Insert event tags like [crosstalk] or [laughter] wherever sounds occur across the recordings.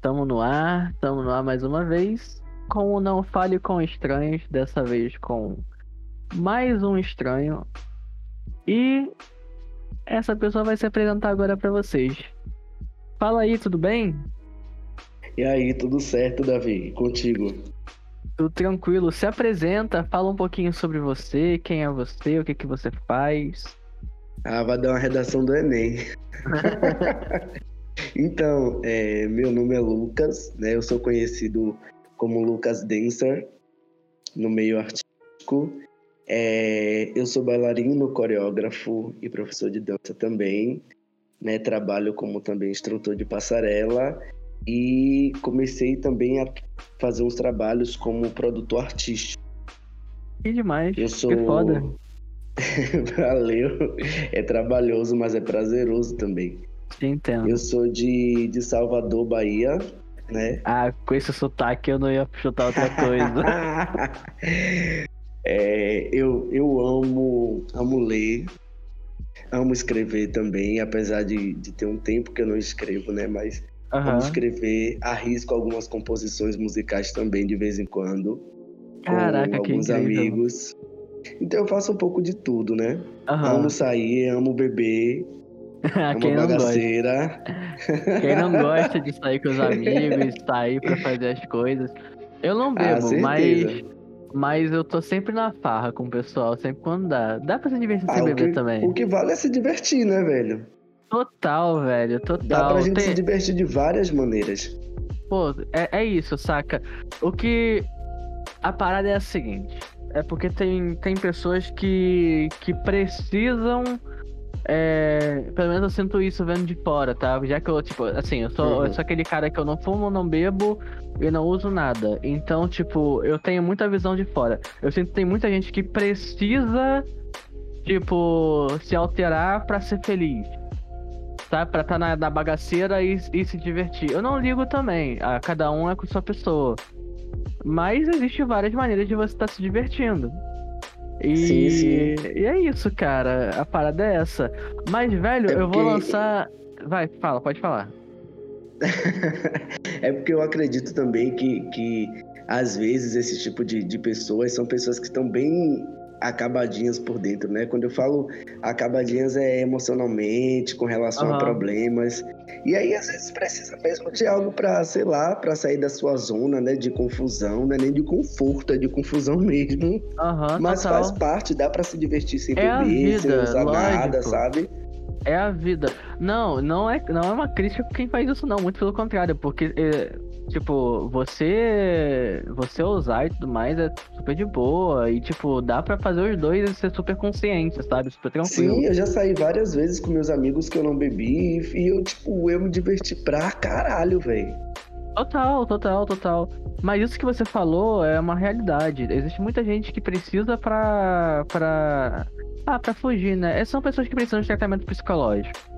Tamo no ar, tamo no ar mais uma vez. Com o Não Fale com Estranhos, dessa vez com mais um estranho. E essa pessoa vai se apresentar agora pra vocês. Fala aí, tudo bem? E aí, tudo certo, Davi? Contigo? Tudo tranquilo. Se apresenta, fala um pouquinho sobre você, quem é você, o que, que você faz. Ah, vai dar uma redação do Enem. [laughs] então, é, meu nome é Lucas, né? Eu sou conhecido como Lucas Dancer no meio artístico. É, eu sou bailarino, coreógrafo e professor de dança também. Né? Trabalho como também instrutor de passarela e comecei também a fazer uns trabalhos como produtor artístico. Que demais. Eu sou. Que foda. [laughs] Valeu. É trabalhoso, mas é prazeroso também. Te entendo. Eu sou de, de Salvador, Bahia, né? Ah, com esse sotaque eu não ia chutar outra coisa. [laughs] é, eu, eu amo, amo ler, amo escrever também, apesar de, de ter um tempo que eu não escrevo, né? Mas Aham. amo escrever, arrisco algumas composições musicais também de vez em quando. Caraca, com alguns amigos. Então eu faço um pouco de tudo, né? Aham. Amo sair, amo beber, [laughs] Quem não gosta? bagaceira. Quem não [laughs] gosta de sair com os amigos, sair pra fazer as coisas. Eu não Ah, bebo, mas, certeza. mas eu tô sempre na farra com o pessoal, sempre quando dá. Dá pra se divertir Ah, sem beber que, também. o que vale é se divertir, né, velho? Total, velho, Dá total. pra gente Tem- se divertir de várias maneiras. Pô, é, é isso, saca? O que. A parada é a seguinte. É porque tem, tem pessoas que, que precisam. É, pelo menos eu sinto isso vendo de fora, tá? Já que eu, tipo, assim, eu sou, Uhum. eu sou aquele cara que eu não fumo, não bebo e não uso nada. Então, tipo, eu tenho muita visão de fora. Eu sinto que tem muita gente que precisa, tipo, se alterar pra ser feliz tá? Pra estar na, na bagaceira e, e se divertir. Eu não ligo também, a, cada um é com sua pessoa. Mas existe várias maneiras de você estar se divertindo. E, Sim, sim. e é isso, cara. A parada é essa. Mas, velho, É eu vou porque- lançar. Vai, fala, pode falar. [laughs] é porque eu acredito também que, que às vezes esse tipo de, de pessoas são pessoas que estão bem acabadinhas por dentro, né? Quando eu falo acabadinhas é emocionalmente, com relação Aham. a problemas. E aí às vezes precisa mesmo de algo pra, sei lá, pra sair da sua zona, né, de confusão, não é nem de conforto, é de confusão [laughs] mesmo. Aham, Mas total. faz parte, dá pra se divertir sem É beber, sem usar nada, lógico. sabe? É a vida. Não, não é, não é uma crítica com quem faz isso, não. Muito pelo contrário, porque, é, tipo, você. Você usar e tudo mais é super de boa. E, tipo, dá pra fazer os dois e ser super consciente, sabe? Super tranquilo. Sim, eu já saí várias vezes com meus amigos que eu não bebi e eu, tipo, eu me diverti pra caralho, velho. Total, total, total. Mas isso que você falou é uma realidade. Existe muita gente que precisa pra. pra. Ah, pra fugir, né? São pessoas que precisam de tratamento psicológico.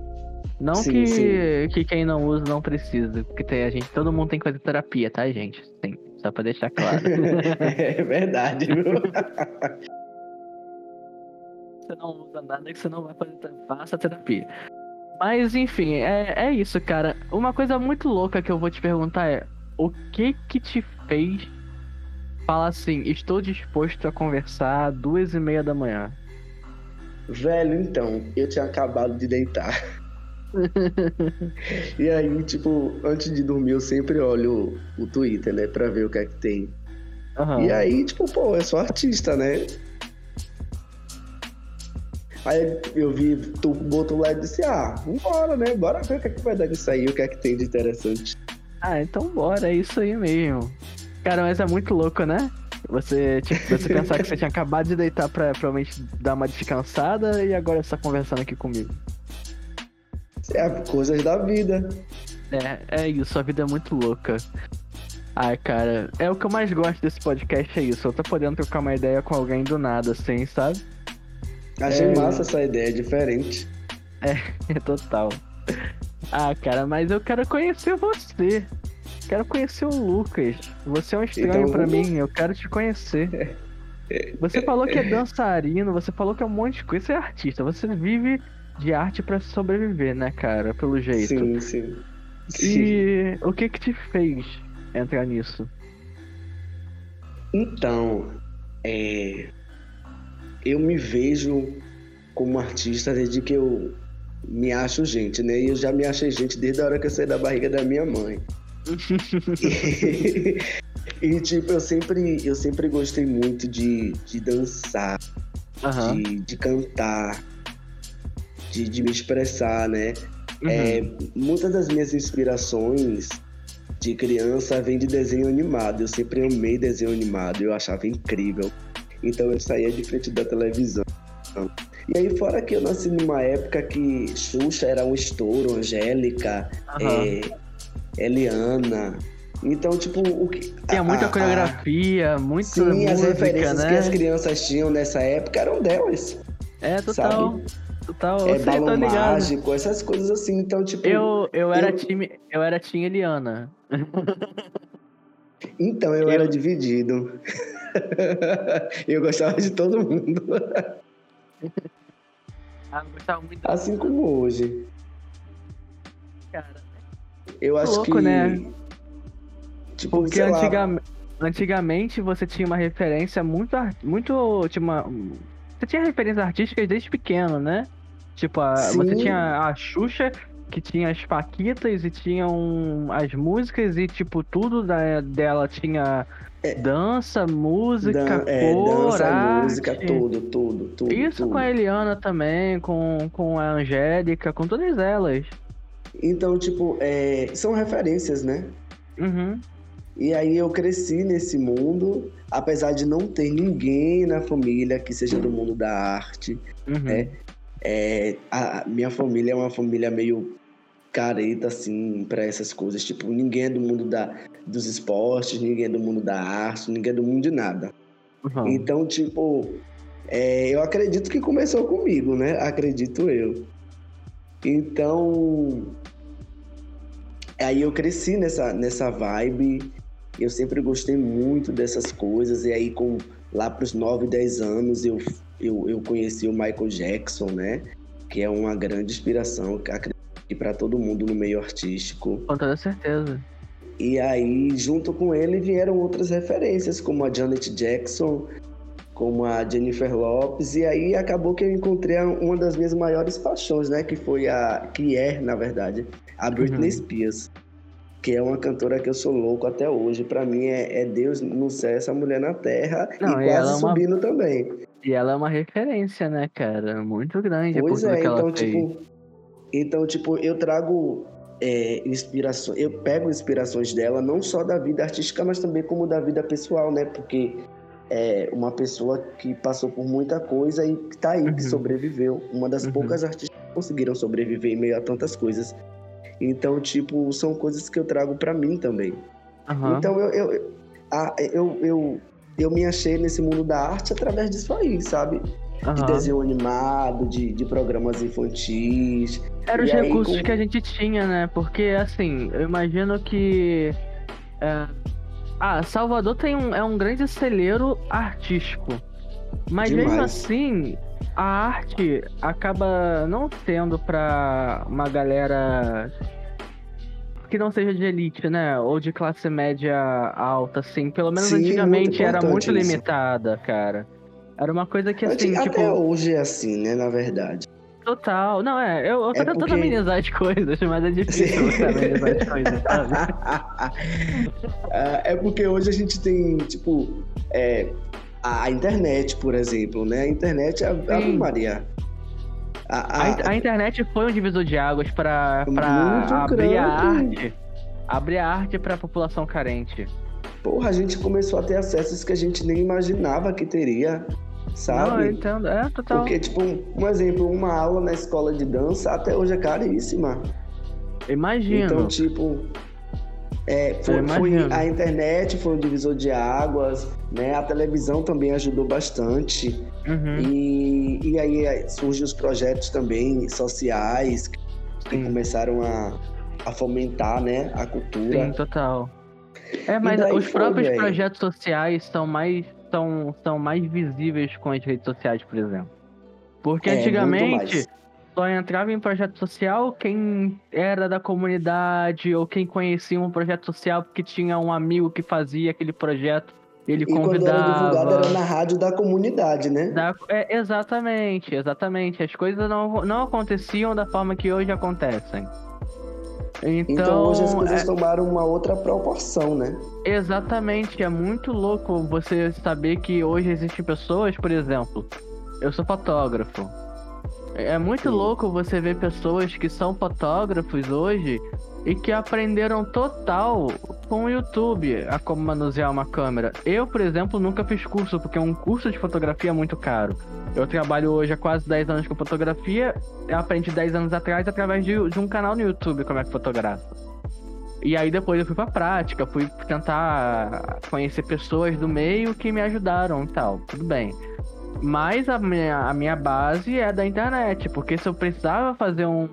Não Sim, que, sim. que quem não usa não precisa. Porque tem, a gente, todo mundo tem que fazer terapia, tá, gente? Sim, só pra deixar claro. [laughs] é verdade, viu? [laughs] você não usa nada que você não vai fazer faça terapia. Mas enfim, é, é isso, cara. Uma coisa muito louca que eu vou te perguntar é: o que que te fez falar assim, estou disposto a conversar às duas e meia da manhã? Velho, então, eu tinha acabado de deitar. [laughs] e aí, tipo, antes de dormir, eu sempre olho o Twitter, né, pra ver o que é que tem. Aham. E aí, tipo, pô, eu sou artista, né? Aí eu vi, tu botou lá e disse, ah, vambora, né? Bora ver o que é que vai dar nisso aí, o que é que tem de interessante. Ah, então bora, é isso aí mesmo. Cara, mas é muito louco, né? Você, tipo, [laughs] você pensar que você tinha acabado de deitar pra provavelmente dar uma descansada e agora você tá conversando aqui comigo. É coisas da vida. É, é isso, a vida é muito louca. Ai, cara, é o que eu mais gosto desse podcast, é isso. Eu tô podendo trocar uma ideia com alguém do nada, assim, sabe? Achei É. massa essa ideia, diferente. [laughs] É total. Ah, cara, mas eu quero conhecer você. Quero conhecer o Lucas. Você é um estranho Então, pra vamos- mim, eu quero te conhecer. [laughs] Você falou que é dançarino, você falou que é um monte de coisa, você é artista, você vive de arte pra sobreviver, né, cara? Pelo jeito. Sim, sim. E o que que te fez entrar nisso? Então, é, eu me vejo como artista desde que eu me acho gente, né? E eu já me achei gente desde a hora que eu saí da barriga da minha mãe. [laughs] e, e, tipo, eu sempre, eu sempre gostei muito de, de dançar, uhum. de, de cantar, de, de me expressar, né? Uhum. É, muitas das minhas inspirações de criança vem de desenho animado. Eu sempre amei desenho animado, eu achava incrível. Então eu saía de frente da televisão. E aí, fora que eu nasci numa época que Xuxa era um estouro, Angélica, uhum. é, Eliana. Então, tipo, o que. Tinha muita a, coreografia, muita sim, música, as referências né? que as crianças tinham nessa época eram delas. É, total. Sabe? Total, é, balão mágico, essas coisas assim. Então, tipo. Eu, eu era eu... time. Eu era time Eliana. [laughs] Então, eu, eu... era dividido. [laughs] eu gostava de todo mundo. [laughs] ah, gostava muito. Assim como hoje. Cara. Eu acho louco, que. né? Tipo, Porque antigamente, antigamente você tinha uma referência muito. muito tinha uma, você tinha referências artísticas desde pequeno, né? Tipo, a, você tinha a Xuxa, que tinha as Paquitas e tinham as músicas e, tipo, tudo da, dela tinha é, dança, música, dan é, cor, dança, arte. música, tudo, tudo, tudo. Isso tudo. com a Eliana também, com, com a Angélica, com todas elas. Então, tipo, é, são referências, né? Uhum. E aí eu cresci nesse mundo, apesar de não ter ninguém na família que seja do mundo da arte, uhum. né? É, a minha família é uma família meio careta, assim, para essas coisas. Tipo, ninguém é do mundo da, dos esportes, ninguém é do mundo da arte, ninguém é do mundo de nada. Uhum. Então, tipo, é, eu acredito que começou comigo, né? Acredito eu. Então, aí eu cresci nessa, nessa vibe. Eu sempre gostei muito dessas coisas. E aí, com lá para os 9, 10 anos, eu, eu, eu conheci o Michael Jackson, né? Que é uma grande inspiração. Acredito e para todo mundo no meio artístico. Com toda certeza. E aí, junto com ele, vieram outras referências, como a Janet Jackson, como a Jennifer Lopes, e aí acabou que eu encontrei uma das minhas maiores paixões, né? Que foi a. que é, na verdade, a Britney uhum. Spears. Que é uma cantora que eu sou louco até hoje. Para mim é, é, Deus no céu, essa mulher na terra Não, e, e quase é subindo também. E ela é uma referência, né, cara? Muito grande. Pois é, então, tipo, então, tipo, eu trago é, inspirações, eu pego inspirações dela, não só da vida artística, mas também como da vida pessoal, né? Porque é uma pessoa que passou por muita coisa e que tá aí, uhum. que sobreviveu. Uma das uhum. poucas artistas que conseguiram sobreviver em meio a tantas coisas. Então, tipo, são coisas que eu trago para mim também. Uhum. Então, eu, eu, eu, eu, eu me achei nesse mundo da arte através disso aí, sabe? uhum. de desenho animado, de, de programas infantis. Eram os aí, recursos com... que a gente tinha, né? Porque, assim, eu imagino que. É... Ah, Salvador tem um, é um grande celeiro artístico. Mas Demais. mesmo assim, a arte acaba não sendo pra uma galera que não seja de elite, né? Ou de classe média alta, assim. Pelo menos Sim, antigamente muito era muito isso. limitada, cara. Era uma coisa que assim, Até tipo... hoje é assim, né, na verdade. Total. Não, é, eu, eu tô é tentando porque... amenizar as coisas, mas é difícil você amenizar as coisas, sabe? [laughs] é porque hoje a gente tem, tipo, é, a internet, por exemplo, né? A internet é a Maria. A, a, a, internet foi um divisor de águas para abrir grande. a arte. Abrir a arte para a população carente. Porra, a gente começou a ter acessos que a gente nem imaginava que teria sabe? Não, eu entendo, é total. Porque, tipo, um, exemplo, uma aula na escola de dança até hoje é caríssima. Imagina. Então, tipo, é, foi, foi, a internet foi um divisor de águas, né? A televisão também ajudou bastante. Uhum. E, e aí surgem os projetos também sociais que começaram a, a fomentar, né, a cultura. Sim, total. É, mas os próprios projetos sociais são mais são, são mais visíveis com as redes sociais, por exemplo. Porque é, antigamente, só entrava em projeto social quem era da comunidade ou quem conhecia um projeto social porque tinha um amigo que fazia aquele projeto. Ele E quando convidava. era divulgado era na rádio da comunidade, né? Da- é, exatamente, exatamente. As coisas não, não aconteciam da forma que hoje acontecem. Então, Então, hoje as coisas é- tomaram uma outra proporção, né? exatamente, é muito louco você saber que hoje existem pessoas, por exemplo, eu sou fotógrafo. É muito Sim. louco você ver pessoas que são fotógrafos hoje e que aprenderam total com o YouTube a como manusear uma câmera. Eu, por exemplo, nunca fiz curso, porque um curso de fotografia é muito caro. Eu trabalho hoje há quase 10 anos com fotografia, eu aprendi 10 anos atrás através de, de um canal no YouTube como é que fotografa. E aí depois eu fui pra prática, fui tentar conhecer pessoas do meio que me ajudaram e tal, tudo bem. Mas a minha, a minha base é da internet, porque se eu precisava fazer um.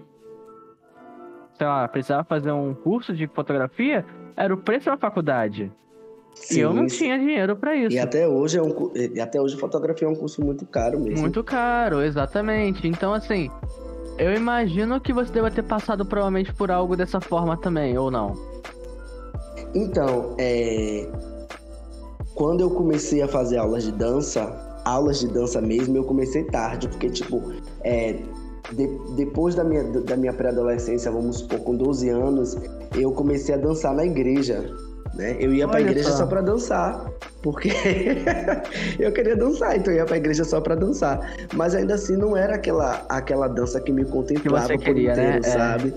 Sei lá, precisava fazer um curso de fotografia, era o preço da faculdade. e eu não Sim, tinha dinheiro pra isso. E até hoje é um e até hoje fotografia é um curso muito caro mesmo. Muito caro, exatamente. Então, assim, eu imagino que você deva ter passado provavelmente por algo dessa forma também, ou não? Então, é... quando eu comecei a fazer aulas de dança, aulas de dança mesmo, eu comecei tarde, porque, tipo, é, de- depois da minha, da minha pré-adolescência, vamos supor, com 12 anos, eu comecei a dançar na igreja. Né? Eu ia pra Olha igreja só. só pra dançar, porque [laughs] eu queria dançar, então eu ia pra igreja só pra dançar. Mas ainda assim não era aquela, aquela dança que me contemplava por queria, né? inteiro, É. sabe?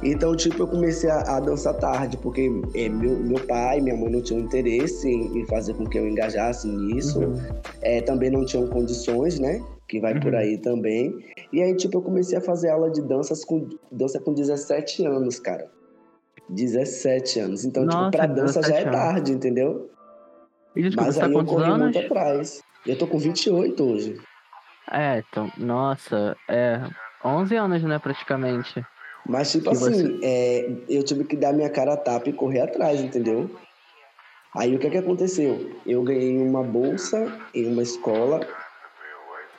Então, tipo, eu comecei a, a dançar tarde, porque é, meu, meu pai e minha mãe não tinham interesse em, em fazer com que eu engajasse nisso. Uhum. É, também não tinham condições, né? Que vai por Uhum. aí também. E aí, tipo, eu comecei a fazer aula de danças com, dança com 17 anos, cara. 17 anos. Então, Nossa, tipo, pra dança já 17 é tarde, entendeu? E Mas você aí eu corri anos? muito atrás. Eu tô com 28 hoje. É, então, nossa, é 11 anos, né, praticamente. Mas, tipo assim, é, eu tive que dar minha cara a tapa e correr atrás, entendeu? Aí o que que aconteceu? Eu ganhei uma bolsa em uma escola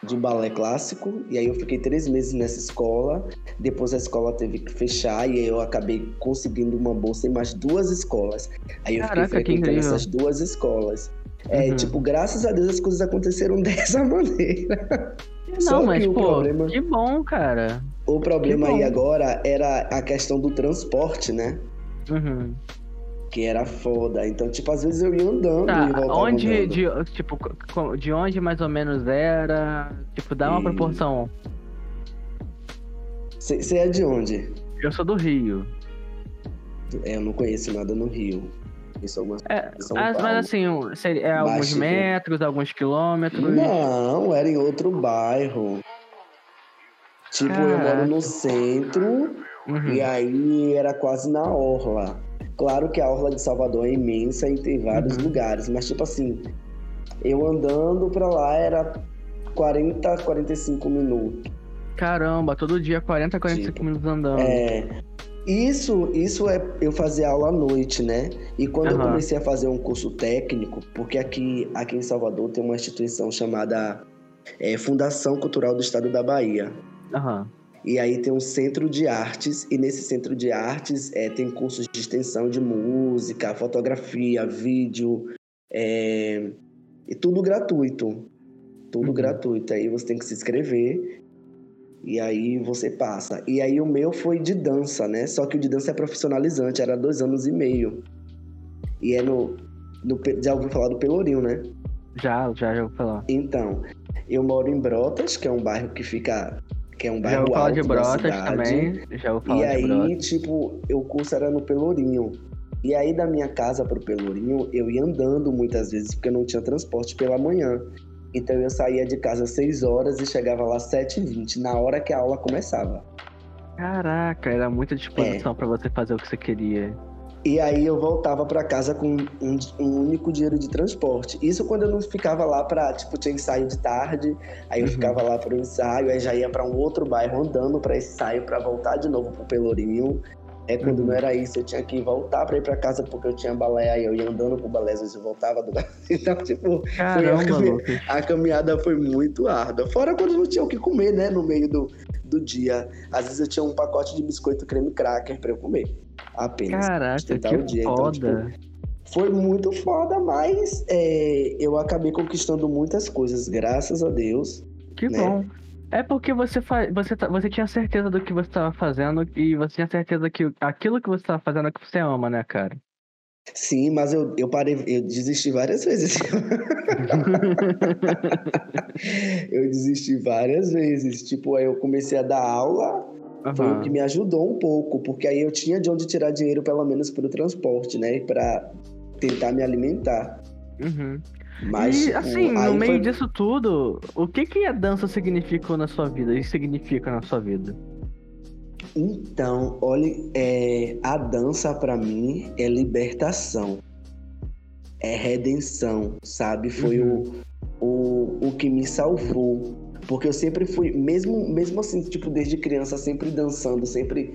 de balé clássico, e aí eu fiquei três meses nessa escola. Depois a escola teve que fechar, e aí eu acabei conseguindo uma bolsa em mais duas escolas. Aí eu Caraca, que fiquei frequentando essas duas escolas. É, Uhum. tipo, graças a Deus as coisas aconteceram [laughs] dessa maneira. Não, Só mas, que o pô, problema- que bom, cara. O problema aí agora era a questão do transporte, né? Uhum. Que era foda. Então, tipo, às vezes eu ia andando Tá, e voltava onde, andando. de, tipo, de onde mais ou menos era? Tipo, dá uma E- proporção. Você é de onde? Eu sou do Rio. É, eu não conheço nada no Rio. Eu sou uma... É, São Paulo. mas assim, seria, é alguns tipo, metros, alguns quilômetros. Não, era em outro bairro. Tipo, eu Caraca. moro no centro Uhum. e aí era quase na orla. Claro que a orla de Salvador é imensa e tem vários Uhum. lugares, mas tipo assim, eu andando pra lá era 40, 45 minutos. Caramba, todo dia 40, 45 Tipo, minutos andando. É, isso, isso é eu fazer aula à noite, né? E quando eu Aham. comecei a fazer um curso técnico, porque aqui, aqui em Salvador tem uma instituição chamada é, Fundação Cultural do Estado da Bahia. Aham. E aí tem um centro de artes, e nesse centro de artes é, tem cursos de extensão de música, fotografia, vídeo, é, e tudo gratuito. Tudo Uhum. gratuito. Aí você tem que se inscrever e aí você passa. E aí o meu foi de dança, né? Só que o de dança é profissionalizante, era dois anos e meio. E é no. no já ouviu falar do Pelourinho, né? Já, já, já vou falar. Então, eu moro em Brotas, que é um bairro que fica. Que é um Já bairro falar alto de Brotas também. Já E falar de aí, Brotas. tipo, o curso era no Pelourinho. E aí, da minha casa pro Pelourinho, eu ia andando muitas vezes, porque não tinha transporte pela manhã. Então, eu saía de casa às 6 horas e chegava lá às 7h20, na hora que a aula começava. Caraca, era muita É. disposição pra você fazer o que você queria. E aí, eu voltava pra casa com um, um único dinheiro de transporte. Isso quando eu não ficava lá pra, tipo, tinha ensaio de tarde, aí eu Uhum. ficava lá pro ensaio, aí já ia pra um outro bairro andando pra esse ensaio, pra voltar de novo pro Pelourinho. É quando uhum. não era isso, eu tinha que voltar pra ir pra casa porque eu tinha balé, aí eu ia andando pro balé, às vezes eu voltava do [laughs] Então, tipo, Caramba, a, caminhada, a, caminhada foi muito árdua. Fora quando não tinha o que comer, né, no meio do, do dia. Às vezes eu tinha um pacote de biscoito creme cracker pra eu comer. Apenas. Caraca, que o dia. foda. Então, tipo, foi muito foda, mas é, eu acabei conquistando muitas coisas, graças a Deus. Que né? bom. É porque você, você, tá... você tinha certeza do que você estava fazendo e você tinha certeza que aquilo que você estava fazendo é que você ama, né, cara? Sim, mas eu, eu parei, eu desisti várias vezes. [laughs] [laughs] eu desisti várias vezes. Tipo, aí eu comecei a dar aula, uhum. foi o que me ajudou um pouco, porque aí eu tinha de onde tirar dinheiro, pelo menos para o transporte, né? Para tentar me alimentar. Uhum. Mas, e assim, no meio foi... disso tudo, o que que a dança significou na sua vida e significa na sua vida? Então, olha, é, a dança para mim é libertação, é redenção, sabe? Foi uhum. o, o, o que me salvou. Porque eu sempre fui, mesmo, mesmo assim, tipo, desde criança, sempre dançando, sempre,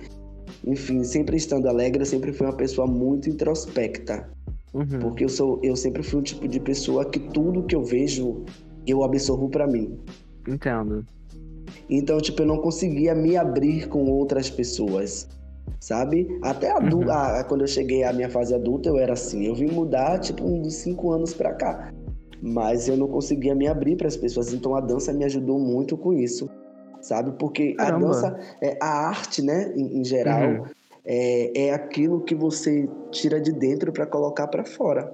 enfim, sempre estando alegre, eu sempre fui uma pessoa muito introspecta. Uhum. Porque eu sou, eu sempre fui um tipo de pessoa que tudo que eu vejo eu absorvo para mim. Entendo. Então, tipo, eu não conseguia me abrir com outras pessoas, sabe? Até uhum. a, quando eu cheguei à minha fase adulta, eu era assim. Eu vim mudar, tipo, uns cinco anos pra cá. Mas eu não conseguia me abrir para as pessoas. Então, a dança me ajudou muito com isso, sabe? Porque Caramba. a dança, é, a arte, né, em, em geral, uhum é, é aquilo que você tira de dentro para colocar para fora.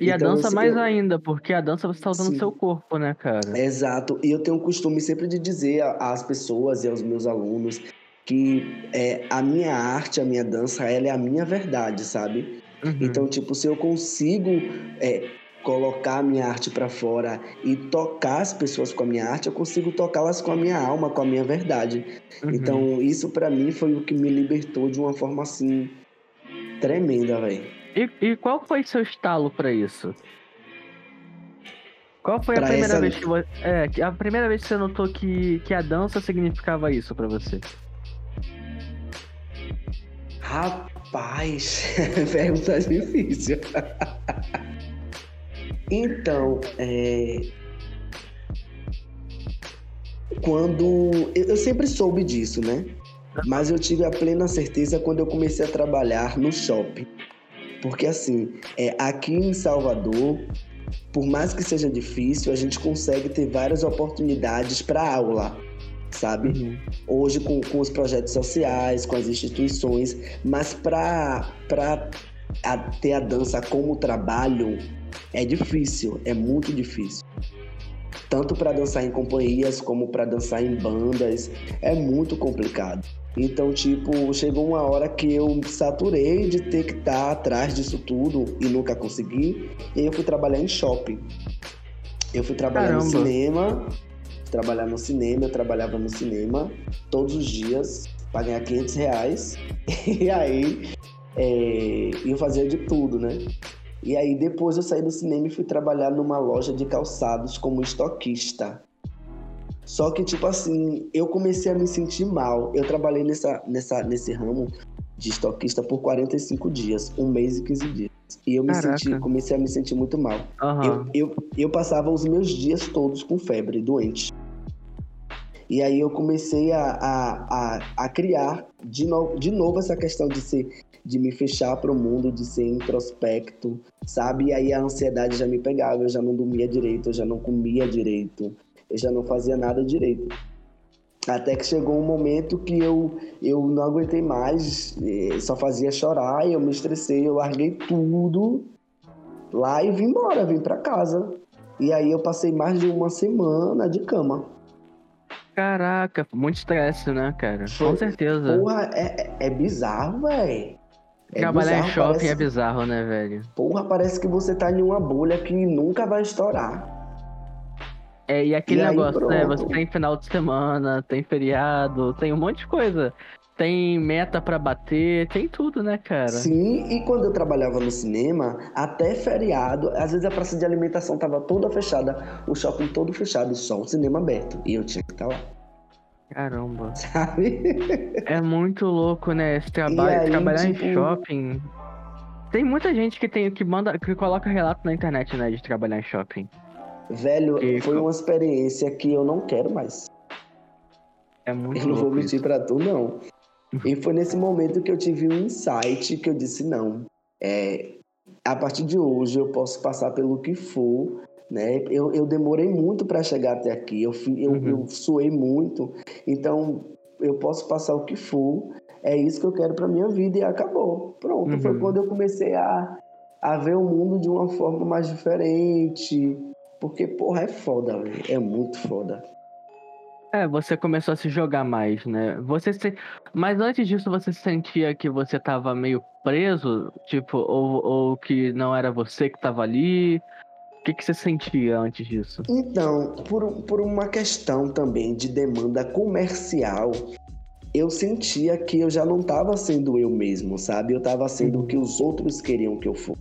E então, a dança assim, mais eu... ainda, porque a dança você está usando o seu corpo, né, cara? Exato. E eu tenho o costume sempre de dizer às pessoas e aos meus alunos que é, a minha arte, a minha dança, ela é a minha verdade, sabe? Uhum. Então, tipo, se eu consigo é, colocar a minha arte para fora e tocar as pessoas com a minha arte, eu consigo tocá-las com a minha alma, com a minha verdade. Uhum. Então, isso para mim foi o que me libertou de uma forma assim tremenda, velho. E, e, qual foi seu estalo para isso? Qual foi pra a primeira essa... vez que você, é, a primeira vez que você notou que, que a dança significava isso para você? Rapaz, [laughs] pergunta difícil. [laughs] Então, é... quando. Eu sempre soube disso, né? Mas eu tive a plena certeza quando eu comecei a trabalhar no shopping. Porque, assim, é, aqui em Salvador, por mais que seja difícil, a gente consegue ter várias oportunidades para aula, sabe? Uhum. Hoje, com, com os projetos sociais, com as instituições, mas para ter a dança como trabalho, é difícil, é muito difícil. Tanto para dançar em companhias como para dançar em bandas, é muito complicado. Então, tipo, chegou uma hora que eu saturei de ter que estar tá atrás disso tudo e nunca consegui. E eu fui trabalhar em shopping. Eu fui trabalhar Caramba. no cinema, trabalhar no cinema, eu trabalhava no cinema todos os dias para ganhar 500 reais. [laughs] E aí é, eu fazia de tudo, né? E aí depois eu saí do cinema e fui trabalhar numa loja de calçados como estoquista. Só que, tipo assim, eu comecei a me sentir mal. Eu trabalhei nessa, nessa, nesse ramo de estoquista por 45 dias, um mês e 15 dias. E eu me Caraca. senti, comecei a me sentir muito mal. Uhum. Eu, eu, eu passava os meus dias todos com febre, doente. E aí eu comecei a, a, a, a criar de, no, de novo essa questão de ser de me fechar para o mundo, de ser introspecto, sabe? E aí a ansiedade já me pegava, eu já não dormia direito, eu já não comia direito, eu já não fazia nada direito. Até que chegou um momento que eu, eu não aguentei mais, eh, só fazia chorar, eu me estressei, eu larguei tudo lá e vim embora, vim para casa. E aí eu passei mais de uma semana de cama. Caraca, muito estresse, né, cara? Foi, Com certeza. Porra, é, é, é bizarro, velho. É Trabalhar bizarro, em shopping parece... é bizarro, né, velho? Porra, parece que você tá em uma bolha que nunca vai estourar. É, e aquele e negócio, aí, né? Você tem final de semana, tem feriado, tem um monte de coisa. Tem meta para bater, tem tudo, né, cara? Sim, e quando eu trabalhava no cinema, até feriado, às vezes a praça de alimentação tava toda fechada, o shopping todo fechado, só o cinema aberto. E eu tinha que estar tá lá. Caramba. [laughs] sabe? É muito louco, né? Esse trabalho, aí, trabalhar tipo- em shopping. Tem muita gente que tem que manda, que coloca relato na internet, né, de trabalhar em shopping. Velho, Que foi uma experiência que eu não quero mais. É muito Eu não vou mentir isso. pra tu, não. E [laughs] foi nesse momento que eu tive um insight que eu disse, não, é, a partir de hoje eu posso passar pelo que for, né? Eu, eu demorei muito para chegar até aqui, eu, eu, Uhum. eu suei muito, então eu posso passar o que for, é isso que eu quero pra minha vida e acabou. Pronto, foi Uhum. quando eu comecei a, a ver o mundo de uma forma mais diferente, porque, porra, é foda, velho, é muito foda. É, você começou a se jogar mais, né? Você se... Mas antes disso, você sentia que você tava meio preso? Tipo, ou, ou que não era você que tava ali? O que, que você sentia antes disso? Então, por, por uma questão também de demanda comercial, eu sentia que eu já não estava sendo eu mesmo, sabe? Eu estava sendo o que os outros queriam que eu fosse.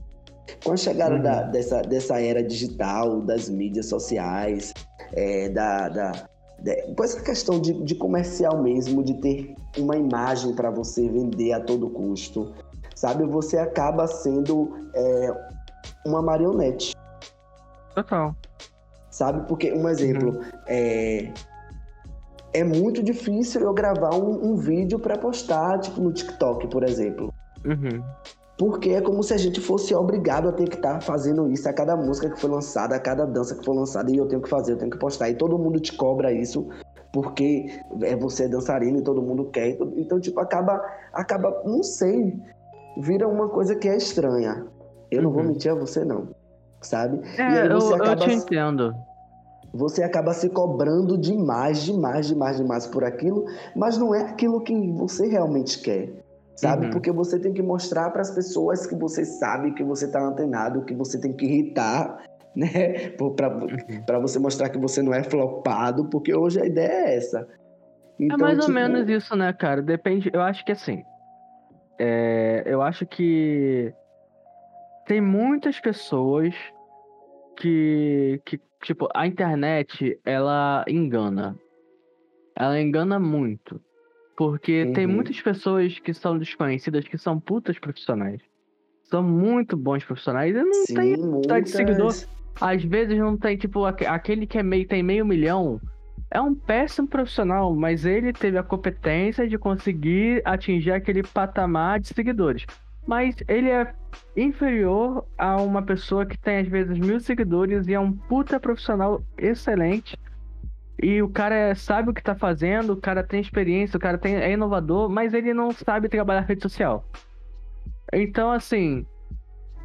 Com a chegada Uhum. da- dessa, dessa era digital, das mídias sociais, é, da, da, de- com essa questão de, de comercial mesmo, de ter uma imagem para você vender a todo custo, sabe? Você acaba sendo é, uma marionete Total. sabe? Porque, um exemplo, é, é muito difícil eu gravar um, um vídeo para postar, tipo, no TikTok, por exemplo. Uhum. Porque é como se a gente fosse obrigado a ter que estar fazendo isso a cada música que foi lançada, a cada dança que foi lançada, e eu tenho que fazer, eu tenho que postar. E todo mundo te cobra isso, porque é você é dançarino e todo mundo quer. Então, tipo, acaba, acaba, não sei, vira uma coisa que é estranha. Eu não vou Uhum. mentir a você, não. Sabe? E É, eu, você eu acaba- te entendo. você acaba se cobrando demais, demais, demais, demais por aquilo, mas não é aquilo que você realmente quer, sabe? Uhum. Porque você tem que mostrar para as pessoas que você sabe que você tá antenado, que você tem que irritar, [laughs] né? Para você mostrar que você não é flopado, porque hoje a ideia é essa. é Então, mais ou tipo, menos isso, né, cara? Depende. Eu acho que assim. é, eu acho que tem muitas pessoas que, que, tipo, a internet, ela engana. Ela engana muito. Porque tem Uhum. muitas pessoas que são desconhecidas que são putas profissionais. São muito bons profissionais. E não Sim, tem. muitas... de seguidor. Às vezes não tem, tipo, aque- aquele que é meio, tem meio milhão. É um péssimo profissional, mas ele teve a competência de conseguir atingir aquele patamar de seguidores. Mas ele é inferior a uma pessoa que tem às vezes mil seguidores e é um puta profissional excelente. E o cara é- sabe o que tá fazendo, o cara tem experiência, o cara tem, é inovador, mas ele não sabe trabalhar rede social. Então, assim,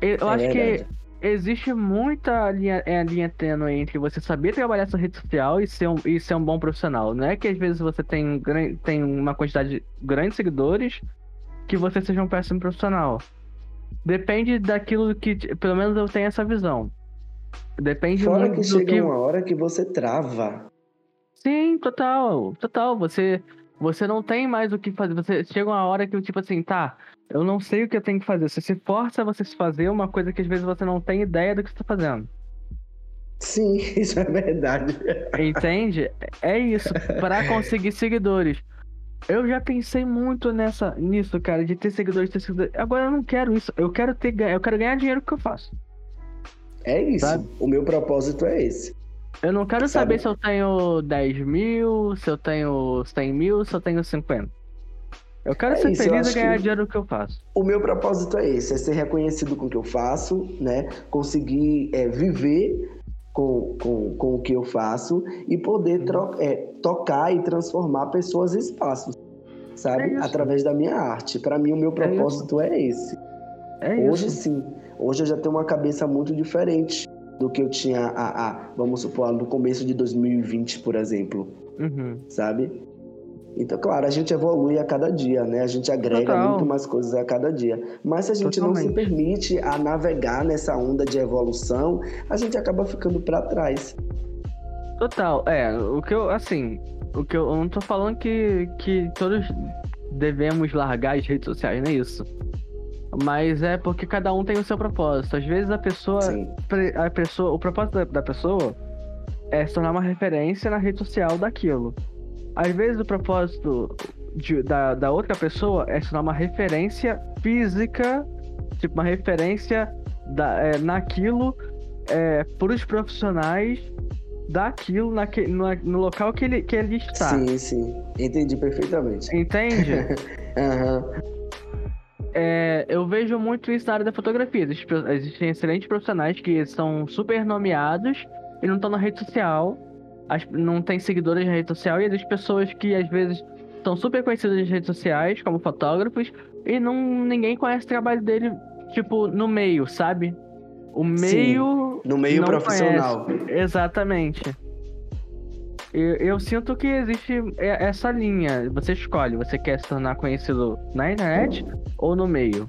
eu É acho que verdade. existe muita linha, é, linha tênue entre você saber trabalhar essa rede social e ser, um, e ser um bom profissional. Não é que às vezes você tem, tem uma quantidade grande de seguidores que você seja um péssimo profissional. Depende daquilo que. Pelo menos eu tenho essa visão. Depende Fora muito que do chega que. uma hora que você trava. Sim, total. Total. Você, você não tem mais o que fazer. Você chega uma hora que, tipo assim, tá. Eu não sei o que eu tenho que fazer. Você se força a você se fazer uma coisa que às vezes você não tem ideia do que você tá fazendo. Sim, [laughs] isso é verdade. Entende? É isso, Pra conseguir seguidores. Eu já pensei muito nessa, nisso, cara, de ter seguidores, ter seguidores. Agora eu não quero isso. Eu quero ter, eu quero ganhar dinheiro com o que eu faço. É isso. Sabe? O meu propósito é esse. Eu não quero Sabe? saber se eu tenho 10 mil, se eu tenho 100 mil, se eu tenho 50. Eu quero É ser isso, feliz e ganhar que- dinheiro com o que eu faço. O meu propósito é esse, é ser reconhecido com o que eu faço, né? Conseguir é, viver com, com, com o que eu faço e Uhum. poder tro- é, tocar e transformar pessoas em espaços, sabe? É. Através da minha arte. Para mim, o meu propósito é, esse. É Hoje isso. sim. Hoje eu já tenho uma cabeça muito diferente do que eu tinha, a, a, vamos supor, no começo de 2020, por exemplo. Uhum. sabe? Então, claro, a gente evolui a cada dia, né? A gente agrega Total. muito mais coisas a cada dia. Mas se a gente não se Totalmente. permite a navegar nessa onda de evolução, a gente acaba ficando para trás. Total, é, o que eu, assim, o que eu, eu não tô falando que, que todos devemos largar as redes sociais, não é isso. Mas é porque cada um tem o seu propósito. Às vezes a pessoa, Sim, a pessoa, o propósito da, da pessoa é se tornar uma referência na rede social daquilo. Às vezes o propósito de, da, da outra pessoa é se dar uma referência física, tipo, uma referência da, é, naquilo é, para os profissionais daquilo naque, no, no, local que ele, que ele está. Sim, sim. Entendi perfeitamente. Entende? [laughs] Aham. É, eu vejo muito isso na área da fotografia. Existem, existem excelentes profissionais que são super nomeados e não estão na rede social. As, não tem seguidores na rede social. E existem pessoas que às vezes são super conhecidas nas redes sociais, como fotógrafos, e não ninguém conhece o trabalho dele, tipo, no meio, sabe? O meio. Sim, no meio profissional. Conhece. Exatamente. Eu, eu, sinto que existe essa linha. Você escolhe, você quer se tornar conhecido na internet ou no meio.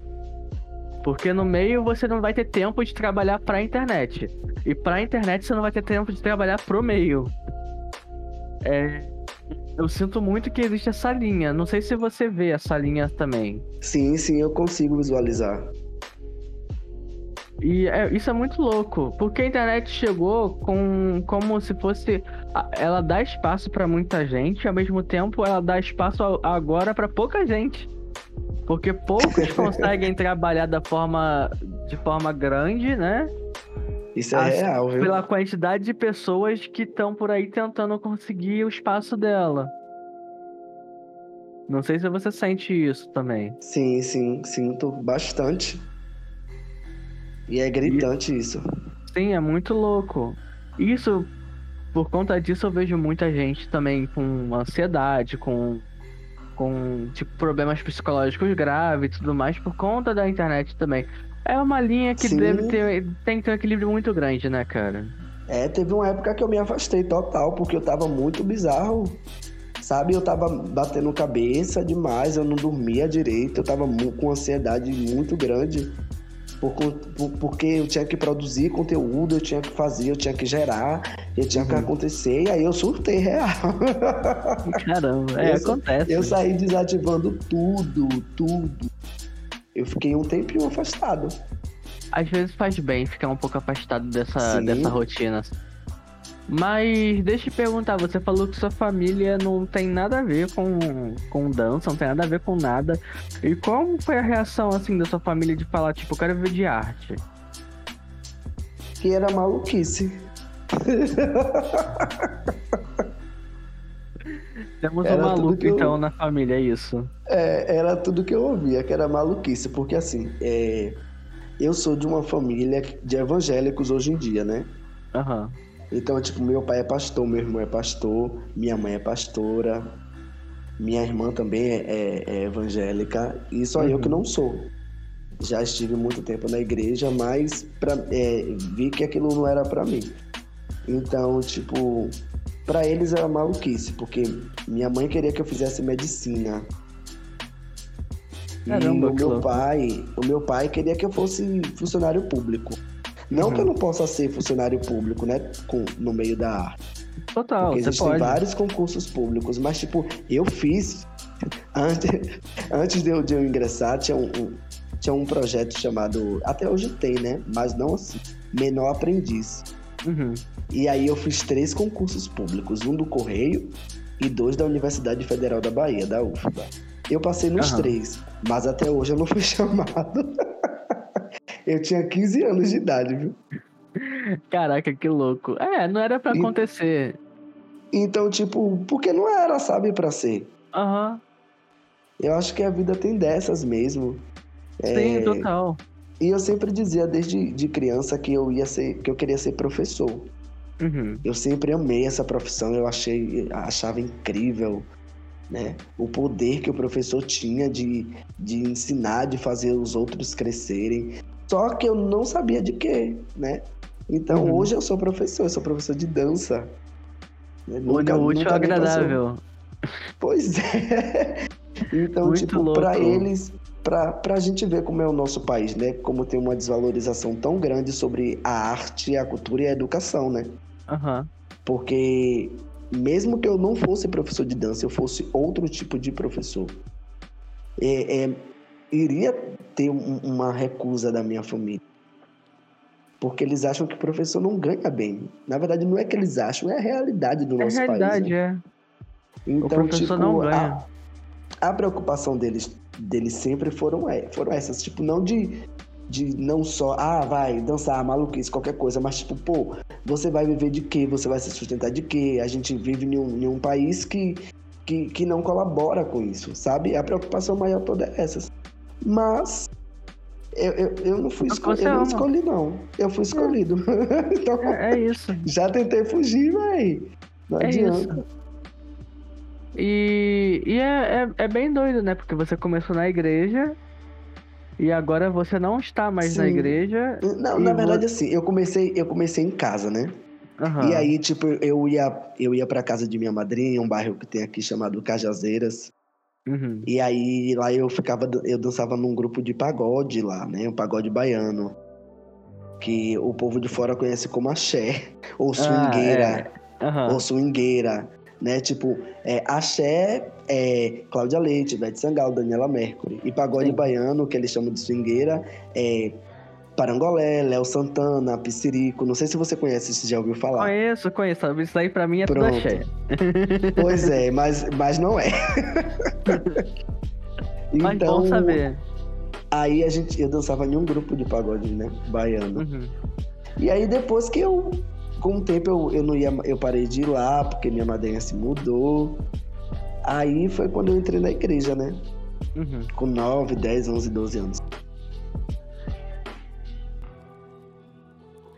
Porque no meio você não vai ter tempo de trabalhar pra internet. E pra internet você não vai ter tempo de trabalhar pro meio. É, eu sinto muito que existe essa linha. Não sei se você vê essa linha também. Sim, sim, eu consigo visualizar. E é, isso é muito louco, porque a internet chegou com como se fosse ela dá espaço para muita gente, ao mesmo tempo ela dá espaço agora para pouca gente. Porque poucos [laughs] conseguem trabalhar da forma de forma grande, né? Isso é As, real, viu? Pela quantidade de pessoas que estão por aí tentando conseguir o espaço dela. Não sei se você sente isso também. Sim, sim, sinto bastante. E é gritante e... isso. Sim, é muito louco. Isso, por conta disso, eu vejo muita gente também com ansiedade, com, com tipo, problemas psicológicos graves e tudo mais, por conta da internet também. É uma linha que deve ter, tem que ter um equilíbrio muito grande, né, cara? É, teve uma época que eu me afastei total, porque eu tava muito bizarro. Sabe, eu tava batendo cabeça demais, eu não dormia direito, eu tava com ansiedade muito grande porque eu tinha que produzir conteúdo, eu tinha que fazer, eu tinha que gerar, eu tinha uhum. que acontecer, e aí eu surtei real. [laughs] Caramba, é, eu, acontece. Eu saí desativando tudo, tudo. Eu fiquei um tempinho afastado. Às vezes faz bem ficar um pouco afastado dessa, dessa rotina. Mas deixa eu te perguntar, você falou que sua família não tem nada a ver com, com dança, não tem nada a ver com nada. E como foi a reação assim da sua família de falar, tipo, eu quero ver de arte? Que era maluquice. [laughs] Temos era um maluco eu... então na família, é isso? É, era tudo que eu ouvia, que era maluquice, porque assim, é... eu sou de uma família de evangélicos hoje em dia, né? Aham. Uhum. Então, tipo, meu pai é pastor, meu irmão é pastor, minha mãe é pastora, minha irmã também é, é, é evangélica, e só uhum. eu que não sou. Já estive muito tempo na igreja, mas pra, é, vi que aquilo não era para mim. Então, tipo, para eles era maluquice, porque minha mãe queria que eu fizesse medicina. Caramba, e o meu pai, o meu pai queria que eu fosse funcionário público. Não uhum. que eu não possa ser funcionário público, né? Com, no meio da arte. Total, Porque existem pode. vários concursos públicos, mas tipo, eu fiz. Antes, [laughs] antes de, eu, de eu ingressar, tinha um, um, tinha um projeto chamado. Até hoje tem, né? Mas não assim. Menor Aprendiz. Uhum. E aí eu fiz três concursos públicos, um do Correio e dois da Universidade Federal da Bahia, da UFBA. Eu passei nos uhum. três, mas até hoje eu não fui [laughs] chamado. Eu tinha 15 anos de idade, viu? Caraca, que louco. É, não era para acontecer. Então, tipo, porque não era, sabe, para ser. Aham. Uhum. Eu acho que a vida tem dessas mesmo. Sim, é... total. E eu sempre dizia desde de criança que eu ia ser, que eu queria ser professor. Uhum. Eu sempre amei essa profissão, eu achei, achava incrível, né? O poder que o professor tinha de, de ensinar, de fazer os outros crescerem. Só que eu não sabia de quê, né? Então uhum. hoje eu sou professor, eu sou professor de dança. Né? Nunca, útil nunca agradável. Pois é. [laughs] Então, Muito tipo, para eles, para a gente ver como é o nosso país, né? Como tem uma desvalorização tão grande sobre a arte, a cultura e a educação, né? Uhum. Porque mesmo que eu não fosse professor de dança, eu fosse outro tipo de professor, é, é iria ter um, uma recusa da minha família. Porque eles acham que o professor não ganha bem. Na verdade, não é que eles acham, é a realidade do é nosso realidade, país. Né? Então, o professor tipo, não ganha. A, a preocupação deles, deles sempre foram, é, foram essas, tipo, não de, de não só, ah, vai dançar, maluquice, qualquer coisa, mas tipo, pô, você vai viver de quê? Você vai se sustentar de quê? A gente vive em um, em um país que, que, que não colabora com isso, sabe? A preocupação maior toda é essa. Mas eu, eu, eu não fui escolhido, eu não escolhi, não. Eu fui escolhido. [laughs] então, É, é isso. já tentei fugir, véi. Não É adianta. isso. E, e é, é, é bem doido, né? Porque você começou na igreja e agora você não está mais na Sim. igreja. Não, na verdade, assim, eu comecei, eu comecei em casa, né? Aham. E aí, tipo, eu ia, eu ia pra casa de minha madrinha, um bairro que tem aqui chamado Cajazeiras. Uhum. E aí lá eu ficava, eu dançava num grupo de pagode lá, né? Um pagode baiano. Que o povo de fora conhece como axé, ou swingueira, Ah, é. Aham. ou swingueira, né? Tipo, é, axé é Cláudia Leite, Beth Sangal, Daniela Mercury. E pagode Sim. baiano, que eles chamam de swingueira, é Parangolé, Léo Santana, Piscirico. Não sei se você conhece, se já ouviu falar. Conheço, conheço. Isso aí pra mim é tudo Pronto. axé. Pois é, mas, mas não é. [laughs] Mas então, bom saber. aí a gente, eu dançava em um grupo de pagode, né? Baiano. Uhum. E aí depois que eu, com o tempo eu, eu não ia, eu parei de ir lá, porque minha madrinha se mudou. Aí foi quando eu entrei na igreja, né? Uhum. Com 9, 10, 11, 12 anos.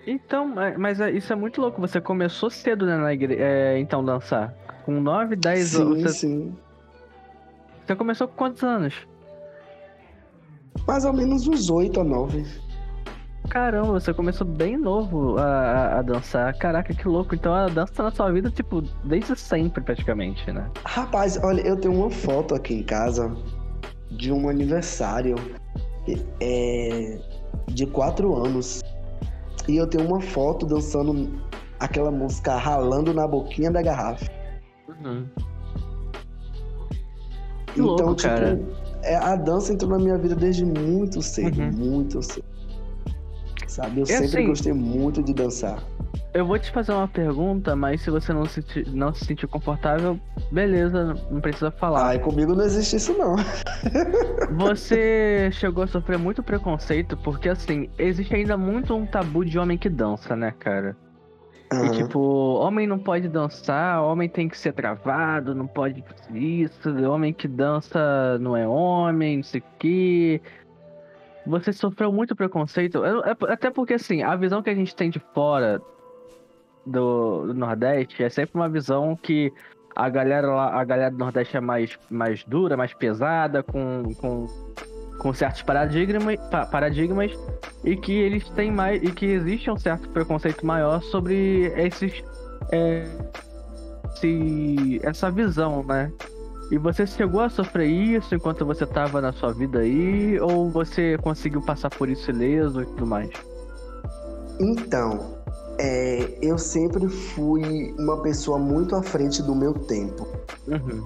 Então, mas é- isso é muito louco. Você começou cedo né, na igreja, então, dançar. Com 9, 10 sim, anos. Você, sim. você começou com quantos anos? Mais ou menos uns 8 a 9. Caramba, você começou bem novo a, a- dançar. Caraca, que louco. Então a dança tá na sua vida, tipo, desde sempre, praticamente, né? Rapaz, olha, eu tenho uma foto aqui em casa de um aniversário é, de quatro anos. E eu tenho uma foto dançando aquela música ralando na boquinha da garrafa. Uhum. Que louco, cara. é, a dança entrou na minha vida desde muito cedo, Uhum. muito cedo. Sabe, eu E sempre assim- gostei muito de dançar. Eu vou te fazer uma pergunta, mas se você não se, não se sentir confortável, beleza, não precisa falar. Ai, comigo não existe isso não. [laughs] Você chegou a sofrer muito preconceito, porque assim, existe ainda muito um tabu de homem que dança, né, cara? E Aham. tipo, homem não pode dançar, homem tem que ser travado, não pode isso, homem que dança não é homem, não sei o quê. Você sofreu muito preconceito, é- até porque assim, a visão que a gente tem de fora do, Nordeste é sempre uma visão que a galera lá, a galera do Nordeste é mais, mais dura, mais pesada, com, com, com certos paradigmas, pa- paradigmas e que eles têm mais e que existe um certo preconceito maior sobre esses é, essa visão, né? E você chegou a sofrer isso enquanto você estava na sua vida aí ou você conseguiu passar por isso ileso e tudo mais? Então, é, eu sempre fui uma pessoa muito à frente do meu tempo. Uhum.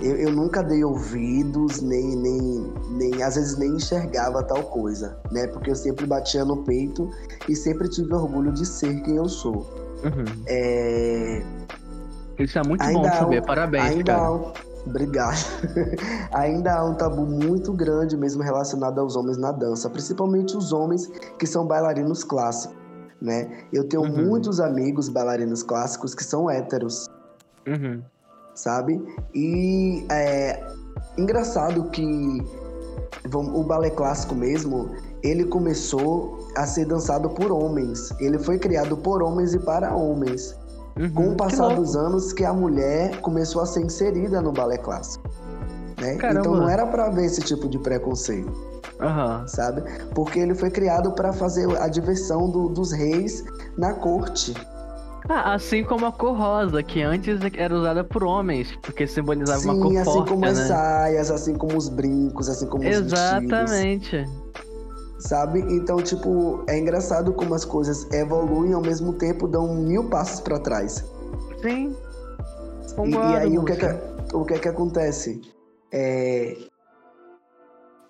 Eu, eu nunca dei ouvidos, nem, nem, nem às vezes nem enxergava tal coisa, né? Porque eu sempre batia no peito e sempre tive orgulho de ser quem eu sou. Uhum. É, Isso é muito Ainda bom saber, parabéns, ainda cara. há. Obrigado. [laughs] ainda há um tabu muito grande mesmo relacionado aos homens na dança, principalmente os homens que são bailarinos clássicos, né? Eu tenho Uhum. muitos amigos bailarinos clássicos que são héteros, Uhum. sabe? E é engraçado que o balé clássico mesmo, ele começou a ser dançado por homens. Ele foi criado por homens e para homens. Uhum. Com o Que passar dos anos que a mulher começou a ser inserida no balé clássico. né? Então não era para ver esse tipo de preconceito, Aham. sabe? Porque ele foi criado para fazer a diversão do- dos reis na corte. Ah, assim como a cor rosa, que antes era usada por homens, porque simbolizava uma cor Sim, assim forte, como as né? saias, assim como os brincos, assim como os vestidos. Exatamente. Sabe? Então, tipo, é engraçado como as coisas evoluem e ao mesmo tempo dão mil passos para trás. Sim. E, e aí o que, é que, o que é que acontece? É,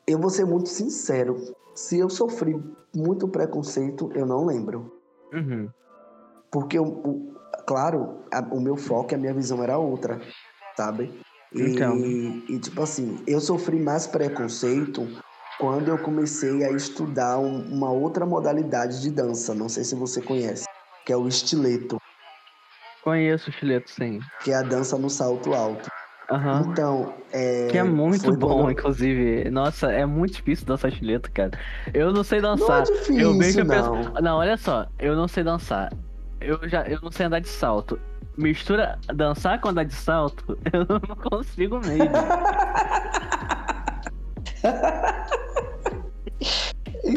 Eu vou ser muito sincero. Se eu sofri muito preconceito, eu não lembro. Uhum. Porque, o, o- claro, a- o meu foco e a minha visão era outra. sabe? E, Então. e, tipo assim, eu sofri mais preconceito quando eu comecei a estudar um- uma outra modalidade de dança, não sei se você conhece, que é o estileto, Conheço o estileto, sim. que é a dança no salto alto. Aham. Então, é, Que é muito bom, quando- inclusive. Nossa, é muito difícil dançar estileto, cara. Eu não sei Não é dançar. difícil, eu vejo não. pessoa. Não, olha só, eu não sei dançar. Eu já eu não sei andar de salto. Mistura dançar com andar de salto, [laughs] eu não consigo mesmo. [laughs]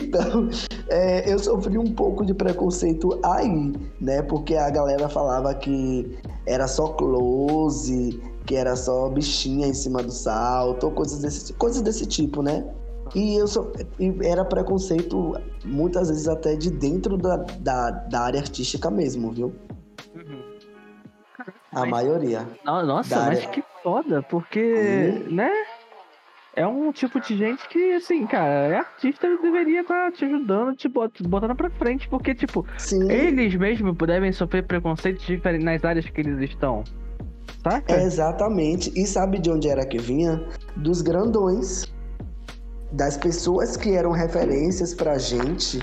Então, [laughs] é, eu sofri um pouco de preconceito aí, né? Porque a galera falava que era só close, que era só bichinha em cima do salto, ou coisas desse, coisas desse tipo, né? E eu só, e era preconceito muitas vezes até de dentro da, da, da área artística mesmo, viu? A Mas- maioria. No- Nossa, mas área. que foda, porque, né? É um tipo de gente que, assim, cara, é artista e deveria estar te ajudando, te bot- botando pra frente, porque, tipo, Sim, eles mesmos devem sofrer preconceitos diferentes nas áreas que eles estão. Saca? É, exatamente. E sabe de onde era que vinha? Dos grandões. Das pessoas que eram referências pra gente,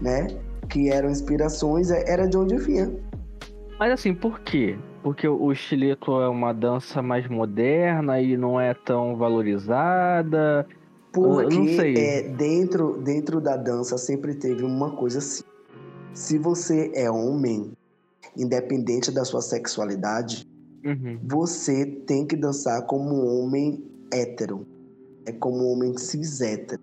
né? Que eram inspirações, é- era de onde vinha. Mas assim, por quê? Porque o estileto é uma dança mais moderna e não é tão valorizada. Porque não sei. é, dentro, dentro da dança sempre teve uma coisa assim. Se você é homem, independente da sua sexualidade, Uhum. você tem que dançar como um homem hétero. É como um homem cis hétero.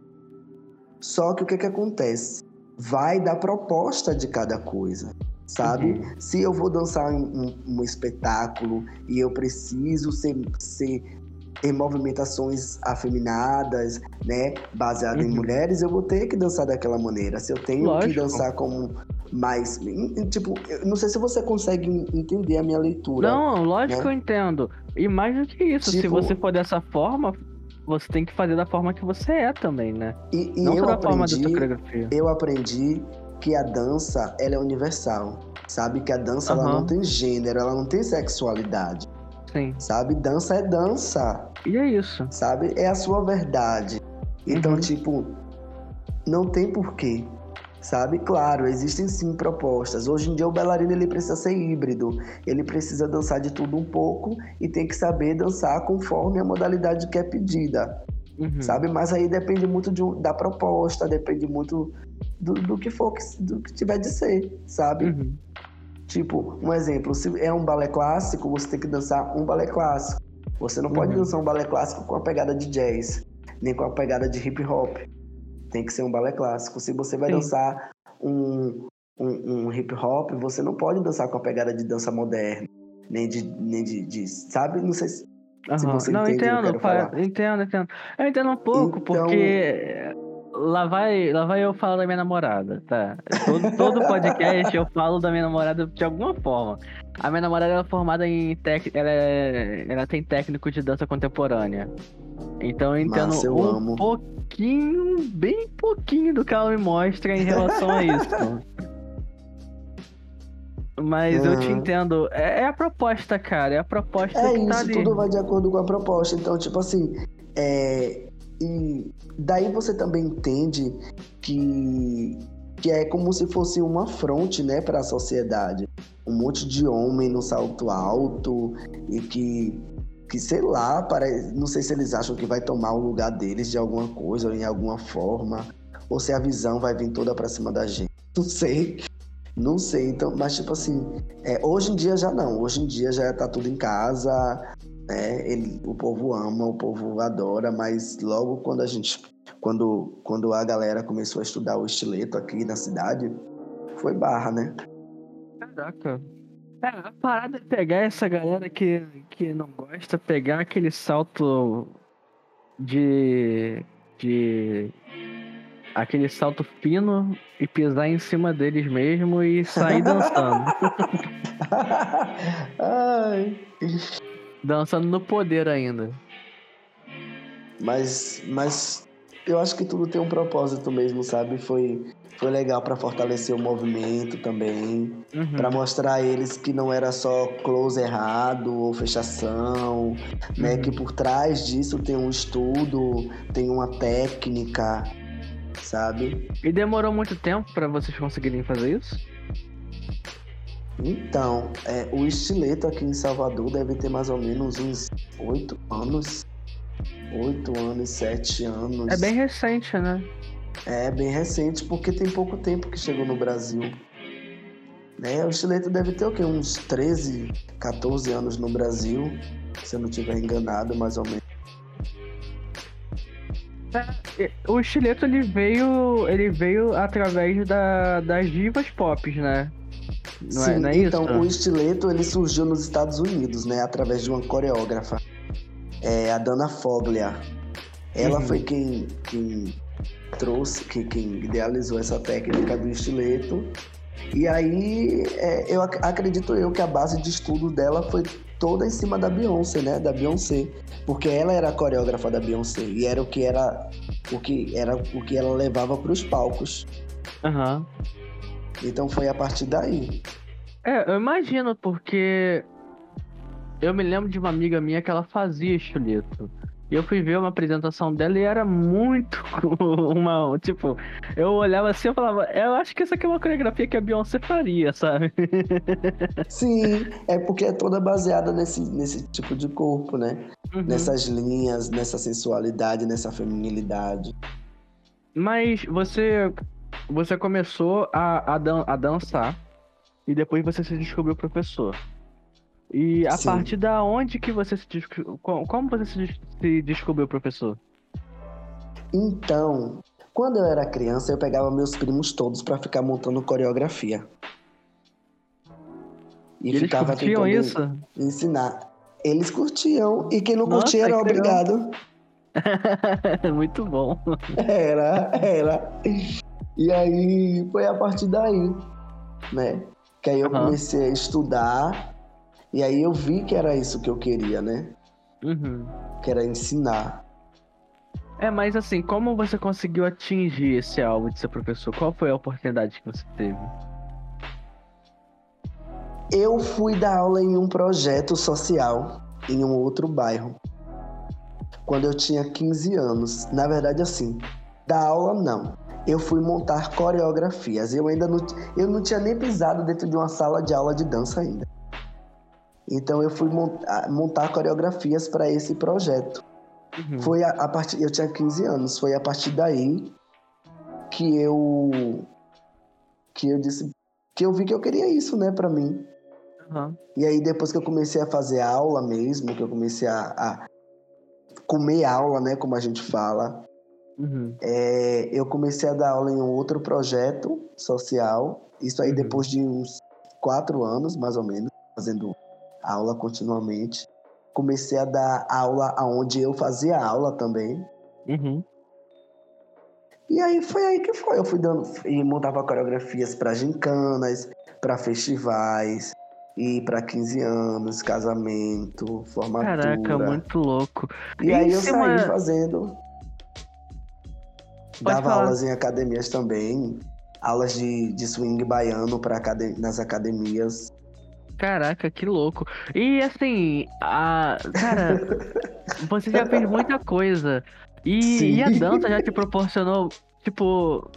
Só que o que, que acontece? Vai da proposta de cada coisa, sabe? Uhum. Se eu vou dançar em um, um espetáculo e eu preciso ser, ser ter movimentações afeminadas, né, baseado em Uhum. mulheres, eu vou ter que dançar daquela maneira. Se eu tenho que Lógico. dançar como mais, em- em- tipo, não sei se você consegue entender a minha leitura. Não, lógico né? que eu entendo. E mais do que isso, se Tipo- você for dessa forma, você tem que fazer da forma que você é também, né? E, e não eu só da forma da aprendi, coreografia. eu aprendi que a dança ela é universal, sabe? Que a dança ela Aham. não tem gênero, ela não tem sexualidade, Sim. sabe? Dança é dança, E é isso. sabe? É a sua verdade. Então, Uhum. tipo, não tem porquê, sabe? Claro, existem sim propostas. Hoje em dia o bailarino ele precisa ser híbrido, ele precisa dançar de tudo um pouco e tem que saber dançar conforme a modalidade que é pedida, Uhum. sabe? Mas aí depende muito de da proposta, depende muito do, do que for, que- do que tiver de ser, sabe? Uhum. Tipo, um exemplo, se é um balé clássico, você tem que dançar um balé clássico. Você não pode Uhum. dançar um balé clássico com a pegada de jazz, nem com a pegada de hip hop. Tem que ser um balé clássico. Se você vai Sim. dançar um, um, um hip hop, você não pode dançar com a pegada de dança moderna. Nem de. Nem de, de- sabe? Não sei se. Se Aham. você Não, entende eu entendo, falar. entendo, entendo. Eu entendo um pouco, Então- porque lá vai, lá vai eu falar da minha namorada, tá? Todo, todo podcast eu falo da minha namorada de alguma forma. A minha namorada ela é formada em tec... ela, é- ela tem técnico de dança contemporânea. Então eu entendo eu um amo. pouquinho, bem pouquinho do que ela me mostra em relação a isso. Mas eu te Aham. entendo. É, é a proposta, cara. É a proposta É que tá isso, ali. tudo vai de acordo com a proposta. Então, tipo assim, é, e daí você também entende que, que é como se fosse uma fronte, né, para a sociedade. Um monte de homem no salto alto e que, que sei lá, parece, não sei se eles acham que vai tomar o lugar deles de alguma coisa ou em alguma forma, ou se a visão vai vir toda pra cima da gente. [laughs] Não sei. Não sei, então, mas tipo assim, é, hoje em dia já não. Hoje em dia já tá tudo em casa, né? Ele, o povo ama, o povo adora, mas logo quando a gente. Quando, quando a galera começou a estudar o estileto aqui na cidade, foi barra, né? Caraca. É, a parada é pegar essa galera que, que não gosta, pegar aquele salto de. de. aquele salto fino e pisar em cima deles mesmo e sair dançando. [laughs] Ai. Dançando no poder ainda. Mas, mas eu acho que tudo tem um propósito mesmo, sabe? Foi, foi legal para fortalecer o movimento também, Uhum. para mostrar a eles que não era só close errado ou fechação, né? Uhum. Que por trás disso tem um estudo, tem uma técnica, sabe? E demorou muito tempo pra vocês conseguirem fazer isso? Então, é, o estileto aqui em Salvador deve ter mais ou menos uns oito anos. Oito anos, sete anos. É bem recente, né? É bem recente, porque tem pouco tempo que chegou no Brasil. Né? O estileto deve ter o quê? Uns 13, 14 anos no Brasil, se eu não estiver enganado, mais ou menos. É, O estileto ele veio, ele veio através da, das divas pop, né? Não é, Sim, não é então isso? o estileto ele surgiu nos Estados Unidos, né? Através de uma coreógrafa, é, a Dana Foglia. Ela Uhum. foi quem, quem trouxe, que, quem idealizou essa técnica do estileto. E aí, é, eu ac- acredito eu que a base de estudo dela foi toda em cima da Beyoncé, né? Da Beyoncé, porque ela era a coreógrafa da Beyoncé e era o que era o que era o que ela levava para os palcos. Aham. Então foi a partir daí. É, eu imagino, porque eu me lembro de uma amiga minha que ela fazia estileto. E eu fui ver uma apresentação dela e era muito [laughs] uma. Tipo, eu olhava assim e falava, eu acho que essa aqui é uma coreografia que a Beyoncé faria, sabe? [laughs] Sim, é porque é toda baseada nesse, nesse tipo de corpo, né? Uhum. Nessas linhas, nessa sensualidade, nessa feminilidade. Mas você. Você começou a, a, dan- a dançar e depois você se descobriu professor. E a Sim. partir da onde que você se descobriu. Como você se, se descobriu professor? Então, quando eu era criança, eu pegava meus primos todos pra ficar montando coreografia. E, E eles ficava curtiam isso? ensinar. Eles curtiam, e quem não Nossa, curtia era obrigado. [laughs] Muito bom. Era, era. E aí foi a partir daí, né? Que aí eu Aham. comecei a estudar, e aí eu vi que era isso que eu queria, né? Uhum. Que era ensinar. É, mas assim, como você conseguiu atingir esse alvo de ser professor? Qual foi a oportunidade que você teve? Eu fui dar aula em um projeto social em um outro bairro. Quando eu tinha 15 anos. Na verdade, assim, dar aula não. Eu fui montar coreografias. Eu ainda não, eu não tinha nem pisado dentro de uma sala de aula de dança ainda. Então eu fui montar, montar coreografias para esse projeto. Uhum. Foi a, a partir, eu tinha 15 anos, foi a partir daí que eu que eu disse que eu vi que eu queria isso, né, para mim. Aham. E aí depois que eu comecei a fazer aula mesmo, que eu comecei a, a comer aula, né, como a gente fala, Uhum. é, eu comecei a dar aula em um outro projeto social. Isso aí Uhum. depois de uns quatro anos, mais ou menos, fazendo aula continuamente. Comecei a dar aula aonde eu fazia aula também. Uhum. E aí foi aí que foi. Eu fui dando e montava coreografias para gincanas, para festivais e para 15 anos, casamento, formatura. Caraca, muito louco. E E aí eu saí fazendo. Pode Dava falar. aulas em academias também, aulas de, de swing baiano para acad... nas academias. Caraca, que louco. E assim, a... cara, [laughs] você já fez muita coisa. E, e a dança já te proporcionou, tipo,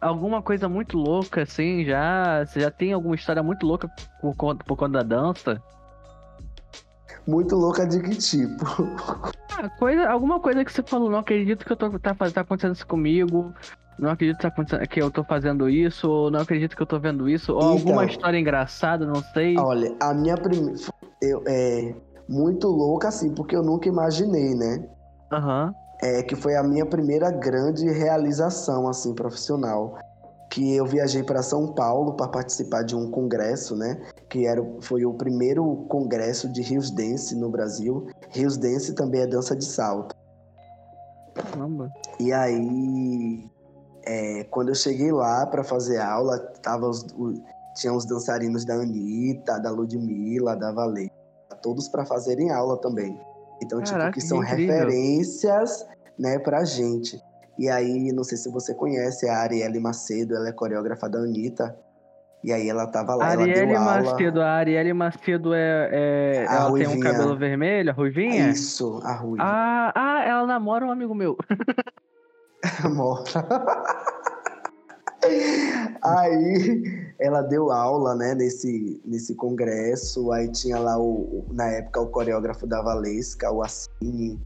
alguma coisa muito louca, assim, já? Você já tem alguma história muito louca por conta, por conta da dança? Muito louca de que tipo? Ah, coisa, alguma coisa que você falou, não acredito que eu tô, tá, tá acontecendo isso comigo. Não acredito que, tá que eu tô fazendo isso, ou não acredito que eu tô vendo isso, ou Então. alguma história engraçada, não sei. Olha, a minha primeira. Eu, é muito louca assim, porque eu nunca imaginei, né? Aham. é, que foi a minha primeira grande realização assim profissional que eu viajei para São Paulo para participar de um congresso, né? Que era, foi o primeiro congresso de Rios Dance no Brasil. Rios Dance também é dança de salto. Caramba. E aí, é, quando eu cheguei lá para fazer aula, tava os, o- tinha os dançarinos da Anitta, da Ludmilla, da Valê, todos para fazerem aula também. Então, Caraca, tipo, que são que referências, né, pra gente. E aí, não sei se você conhece, a Arielle Macedo, ela é coreógrafa da Anitta. E aí ela tava lá, Arielle ela deu Macedo, aula. a Arielle Macedo é. é- A ela tem um ruivinha. cabelo vermelho, a ruivinha? Isso, a Rui. Ah, ah, ela namora um amigo meu. [laughs] Morta. Aí ela deu aula, né, nesse, nesse congresso. Aí tinha lá, o, na época, o coreógrafo da Valesca, o Assini.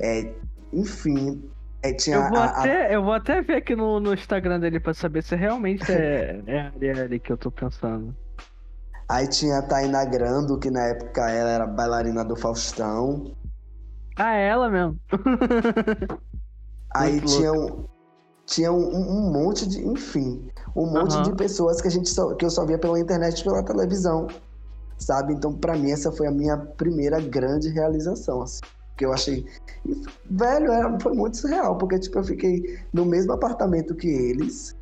É, enfim, Eu vou, a- a- até, eu vou até ver aqui no, no Instagram dele pra saber se realmente é, [laughs] é a Arielle que eu tô pensando. aí tinha a Taina Grando, que na época ela era bailarina do Faustão. Ah, é ela mesmo. Aí Muito tinha, um, tinha um, um monte de, enfim, um monte de pessoas que a gente só, que eu só via pela internet e pela televisão, sabe? Então, pra mim, essa foi a minha primeira grande realização, assim, que eu achei, e, velho, era, foi muito surreal, porque tipo eu fiquei no mesmo apartamento que eles,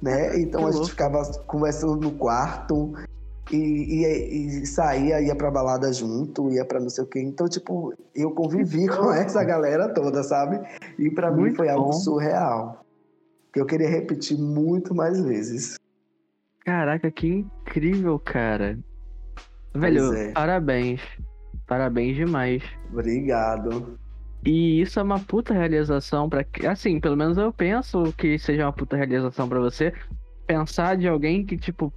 né? Então Que a gente louco. ficava conversando no quarto. E, e, e saía, ia pra balada junto, ia pra não sei o quê. Então, tipo, eu convivi com essa galera toda, sabe? E pra mim foi algo bom. surreal. Que eu queria repetir muito mais vezes. Caraca, que incrível, cara. Velho, é. parabéns. Parabéns demais. Obrigado. E isso é uma puta realização para assim, pelo menos eu penso que seja uma puta realização pra você pensar de alguém que tipo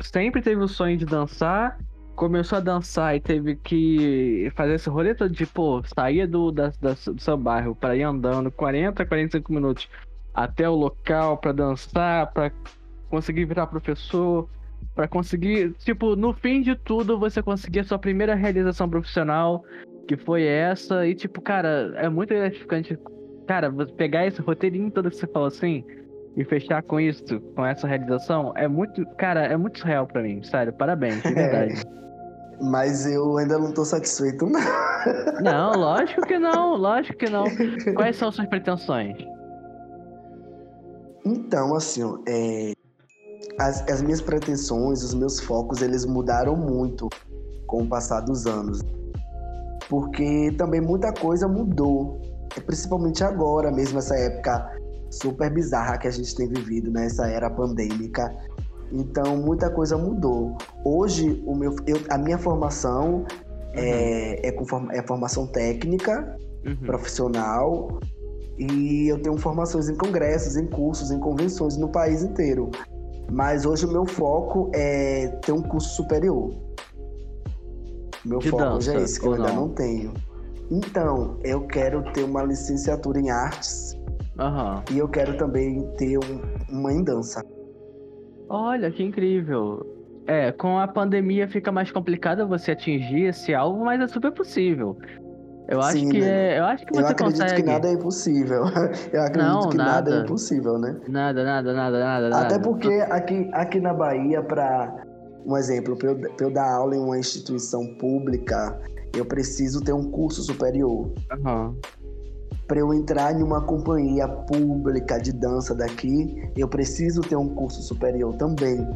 sempre teve o sonho de dançar, começou a dançar e teve que fazer esse rolê todo de, pô, saía do, da, da- do seu bairro para ir andando 40, 45 minutos até o local pra dançar, pra conseguir virar professor, pra conseguir, tipo, no fim de tudo você conseguir a sua primeira realização profissional, que foi essa, e tipo, cara, é muito gratificante, cara, você pegar esse roteirinho todo que você falou assim, e fechar com isso, com essa realização, é muito, cara, é muito surreal pra mim, sério, parabéns, de [laughs] verdade. Mas eu ainda não tô satisfeito, não. Não, lógico que não, lógico que não. [laughs] Quais são suas pretensões? Então, assim, é, as, as minhas pretensões, os meus focos, eles mudaram muito com o passar dos anos. Porque também muita coisa mudou. Principalmente agora, mesmo essa época super bizarra que a gente tem vivido, nessa era pandêmica. Então, muita coisa mudou. Hoje, o meu, eu- a minha formação é, é, com é formação técnica, Uhum. profissional e eu tenho formações em congressos, em cursos, em convenções no país inteiro. Mas hoje o meu foco é ter um curso superior. Meu De foco hoje é dança, esse, que eu ou ainda não? não tenho. Então, eu quero ter uma licenciatura em artes Aham. e eu quero também ter um- uma em dança. Olha, que incrível. É, com a pandemia fica mais complicado você atingir esse alvo, mas é super possível. Eu acho Sim, que né? é, eu acho que Eu você acredito consegue. que nada é impossível. [laughs] Eu acredito Não, que nada. nada. é impossível, né? Nada, nada, nada, nada, nada. Até porque aqui, aqui na Bahia, para um exemplo, para eu, eu dar aula em uma instituição pública, eu preciso ter um curso superior. Aham. Para eu entrar em uma companhia pública de dança daqui, eu preciso ter um curso superior também.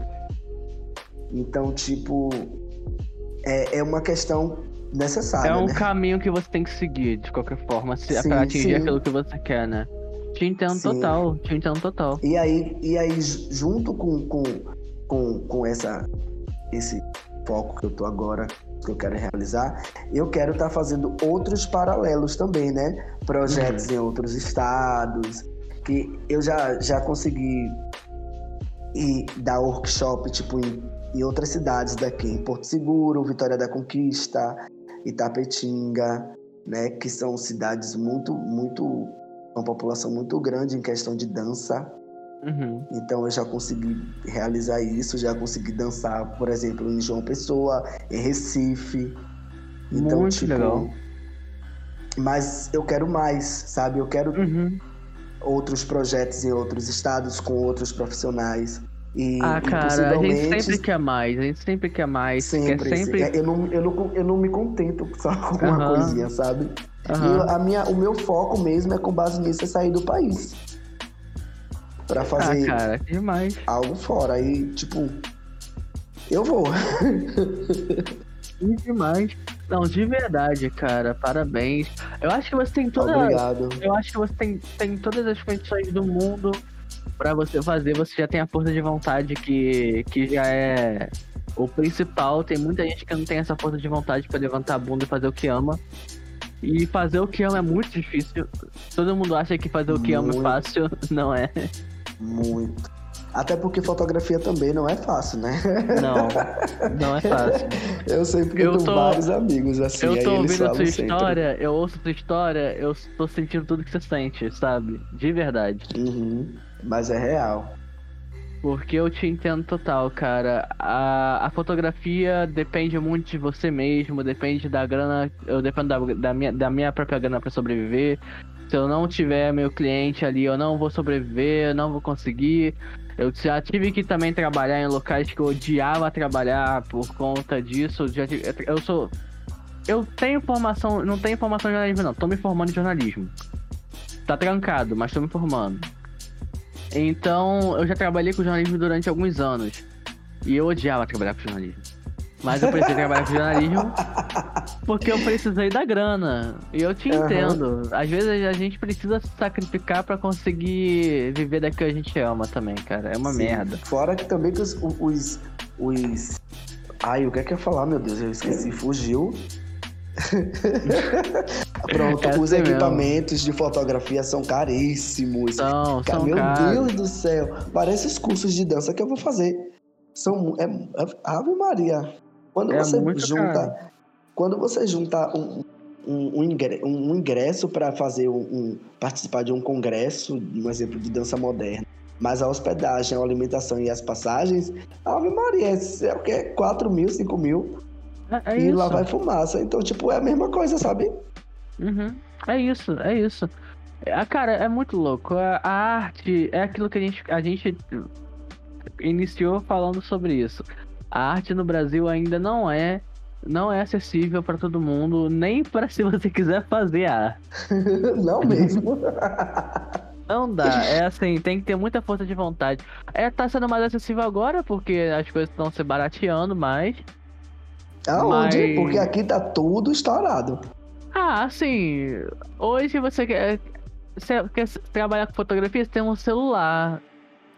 Então, tipo, é, é uma questão necessária, É um né? caminho que você tem que seguir, de qualquer forma, se, Sim, pra atingir sim. aquilo que você quer, né? Te entendo Sim. total, te entendo total. E aí, e aí ju- junto com, com, com, com essa, esse foco que eu tô agora, que eu quero realizar, eu quero estar fazendo outros paralelos também, né? Projetos em outros estados, que eu já, já consegui ir dar workshop, tipo, em, em outras cidades daqui, em Porto Seguro, Vitória da Conquista, Itapetinga, né? Que são cidades muito, muito uma população muito grande em questão de dança. Uhum. Então eu já consegui realizar isso, já consegui dançar, por exemplo, em João Pessoa, em Recife. Então, Muito tipo, legal. Mas eu quero mais, sabe? Eu quero Uhum. outros projetos em outros estados com outros profissionais. E, Ah, e cara, a gente sempre quer mais, a gente sempre quer mais. sempre, quer sempre. é, eu, não, eu, não, eu não me contento [laughs] só com uma Aham. coisinha, sabe? E Aham. eu- a minha, o meu foco mesmo é com base nisso é sair do país. Pra Ah, fazer cara, que demais. algo fora. Aí, tipo, eu vou. Que demais. Não, de verdade, cara, parabéns. Eu acho que você tem toda. Obrigado. Eu acho que você tem, tem todas as condições do mundo pra você fazer. Você já tem a força de vontade que, que já é o principal. Tem muita gente que não tem essa força de vontade pra levantar a bunda e fazer o que ama. E fazer o que ama é muito difícil. Todo mundo acha que fazer o que ama é Muito. fácil. [laughs] Não é. Muito. Até porque fotografia também não é fácil, né? Não. Não é fácil. [laughs] Eu sempre Eu tenho tô- vários amigos assim, eu tô ouvindo a sua sempre. história, eu ouço a sua história, eu tô sentindo tudo que você sente, sabe? De verdade. Uhum. Mas é real. Porque eu te entendo total, cara. A, a fotografia depende muito de você mesmo, depende da grana. Eu dependo da, da, minha, da minha própria grana pra sobreviver. Se eu não tiver meu cliente ali, eu não vou sobreviver, eu não vou conseguir. Eu já tive que também trabalhar em locais que eu odiava trabalhar por conta disso. Já tive- eu sou. Eu tenho formação. Não tenho formação em jornalismo, não. Tô me formando em jornalismo. Tá trancado, mas tô me formando. Então, eu já trabalhei com jornalismo durante alguns anos. E eu odiava trabalhar com jornalismo. Mas eu precisei trabalhar com jornalismo [laughs] porque eu precisei da grana. E eu te Aham. entendo. Às vezes a gente precisa se sacrificar pra conseguir viver daquilo que a gente ama também, cara. É uma Sim. merda. Fora que também que os, os, os. Ai, o que é que eu ia falar, meu Deus? Eu esqueci, fugiu. [laughs] Pronto, É os assim mesmo. equipamentos de fotografia são caríssimos. São, Cara, são meu caros. Deus do céu. Parece os cursos de dança que eu vou fazer. São. É, é- Ave Maria. Quando É você junta. caro. Quando você junta um, um, um ingre- ingresso para fazer um, um- participar de um congresso, um exemplo de dança moderna, mas a hospedagem, a alimentação e as passagens, Ave Maria, é, é o quê? 4 mil, 5 mil É, é e isso. lá vai fumaça. Então, tipo, é a mesma coisa, sabe? Uhum. É isso, é isso. Ah, cara, é muito louco. A, a arte é aquilo que a gente, a gente iniciou falando sobre isso. A arte no Brasil ainda não é não é acessível pra todo mundo, nem para se você quiser fazer arte. [laughs] Não mesmo. Não dá, é assim, tem que ter muita força de vontade. É, tá sendo mais acessível agora porque as coisas estão se barateando mais. Aonde? Mas- Porque aqui tá tudo estourado. Ah, assim, hoje você quer, você quer trabalhar com fotografia, você tem um celular,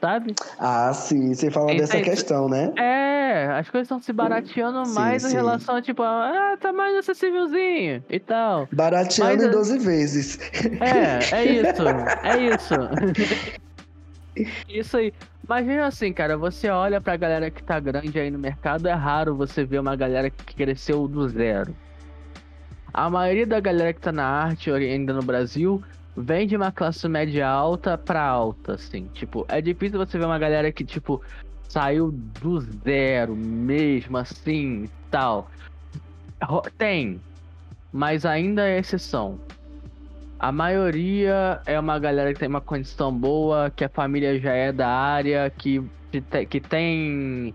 sabe? Ah, sim, você fala dessa questão, né? É, as coisas estão se barateando Sim, mais em sim. relação a tipo, ah, tá mais acessívelzinho e tal. Barateando Mas, em é- 12 vezes. É, é isso, [laughs] é isso. Isso aí. Mas mesmo assim, cara, você olha pra galera que tá grande aí no mercado, é raro você ver uma galera que cresceu do zero. A maioria da galera que tá na arte ainda no Brasil vem de uma classe média alta pra alta, assim. Tipo, é difícil você ver uma galera que, tipo, saiu do zero mesmo, assim, tal. Tem, mas ainda é exceção. A maioria é uma galera que tem uma condição boa, que a família já é da área, que, que tem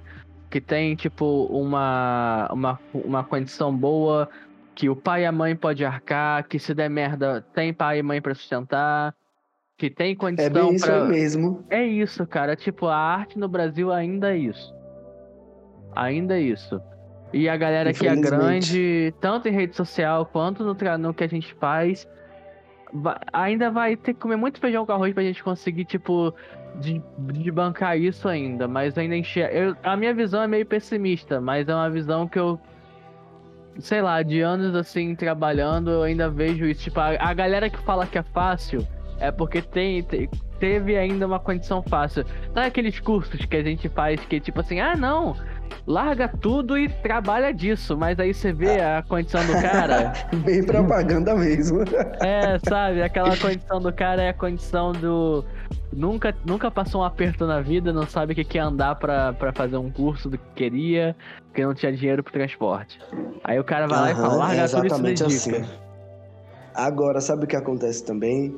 que tem tipo uma, uma uma condição boa, que o pai e a mãe pode arcar, que se der merda tem pai e mãe pra sustentar, que tem É condição bem isso pra mesmo. é isso, cara. Tipo, a arte no Brasil ainda é isso. Ainda é isso. E a galera que é grande, tanto em rede social quanto no, no que a gente faz, va- ainda vai ter que comer muito feijão com arroz pra gente conseguir, tipo, de, de bancar isso ainda. Mas ainda enxerga. Eu, a minha visão é meio pessimista, mas é uma visão que eu. Sei lá, de anos assim, trabalhando, eu ainda vejo isso. Tipo, a, a galera que fala que é fácil é porque tem, te- teve ainda uma condição fácil. Sabe aqueles cursos que a gente faz que tipo assim, ah não, larga tudo e trabalha disso, mas aí você vê a condição do cara, [laughs] Bem propaganda mesmo. é, sabe, aquela condição do cara é a condição do nunca nunca passou um aperto na vida, não sabe o que que é andar pra, pra fazer um curso do que queria, porque não tinha dinheiro pro transporte. Aí o cara vai lá e fala, larga é tudo e exatamente dedica. assim. Agora, sabe o que acontece também?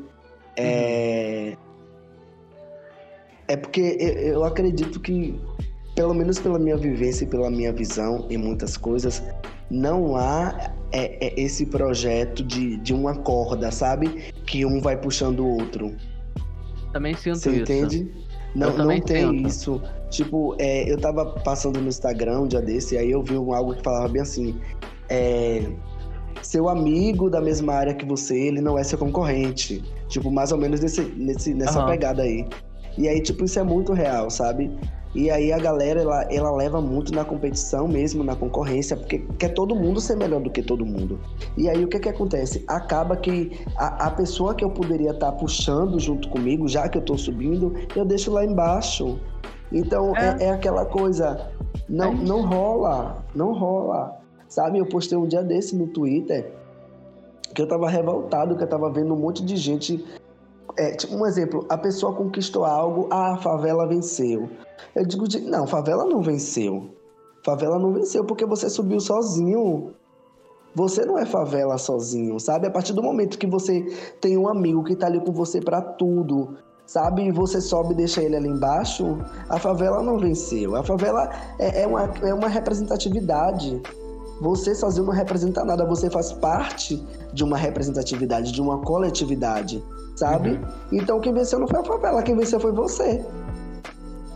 É. É porque eu acredito que, pelo menos pela minha vivência e pela minha visão em muitas coisas, não há é, é, esse projeto de, de uma corda, sabe? Que um vai puxando o outro. Também sinto Você isso. entende? Não, não tem sinto. isso. Tipo, é, eu tava passando no Instagram um dia desse, e aí eu vi algo que falava bem assim: é, seu amigo da mesma área que você, ele não é seu concorrente. Tipo, mais ou menos nesse, nesse, nessa uhum. pegada aí. E aí, tipo, isso é muito real, sabe? E aí a galera, ela, ela leva muito na competição mesmo, na concorrência, porque quer todo mundo ser melhor do que todo mundo. E aí o que que acontece? Acaba que a, a pessoa que eu poderia estar tá puxando junto comigo, já que eu tô subindo, eu deixo lá embaixo. Então é, é, é aquela coisa, não, não rola, não rola. Sabe, eu postei um dia desse no Twitter que eu tava revoltado, que eu tava vendo um monte de gente é, tipo, um exemplo, a pessoa conquistou algo, ah, a favela venceu. Eu digo, não, favela não venceu. Favela não venceu porque você subiu sozinho. Você não é favela sozinho, sabe? A partir do momento que você tem um amigo que tá ali com você para tudo, sabe? E você sobe e deixa ele ali embaixo, a favela não venceu. A favela é, é, uma, é uma representatividade. Você sozinho não representa nada, você faz parte de uma representatividade, de uma coletividade sabe? Uhum. Então quem venceu não foi a favela, quem venceu foi você.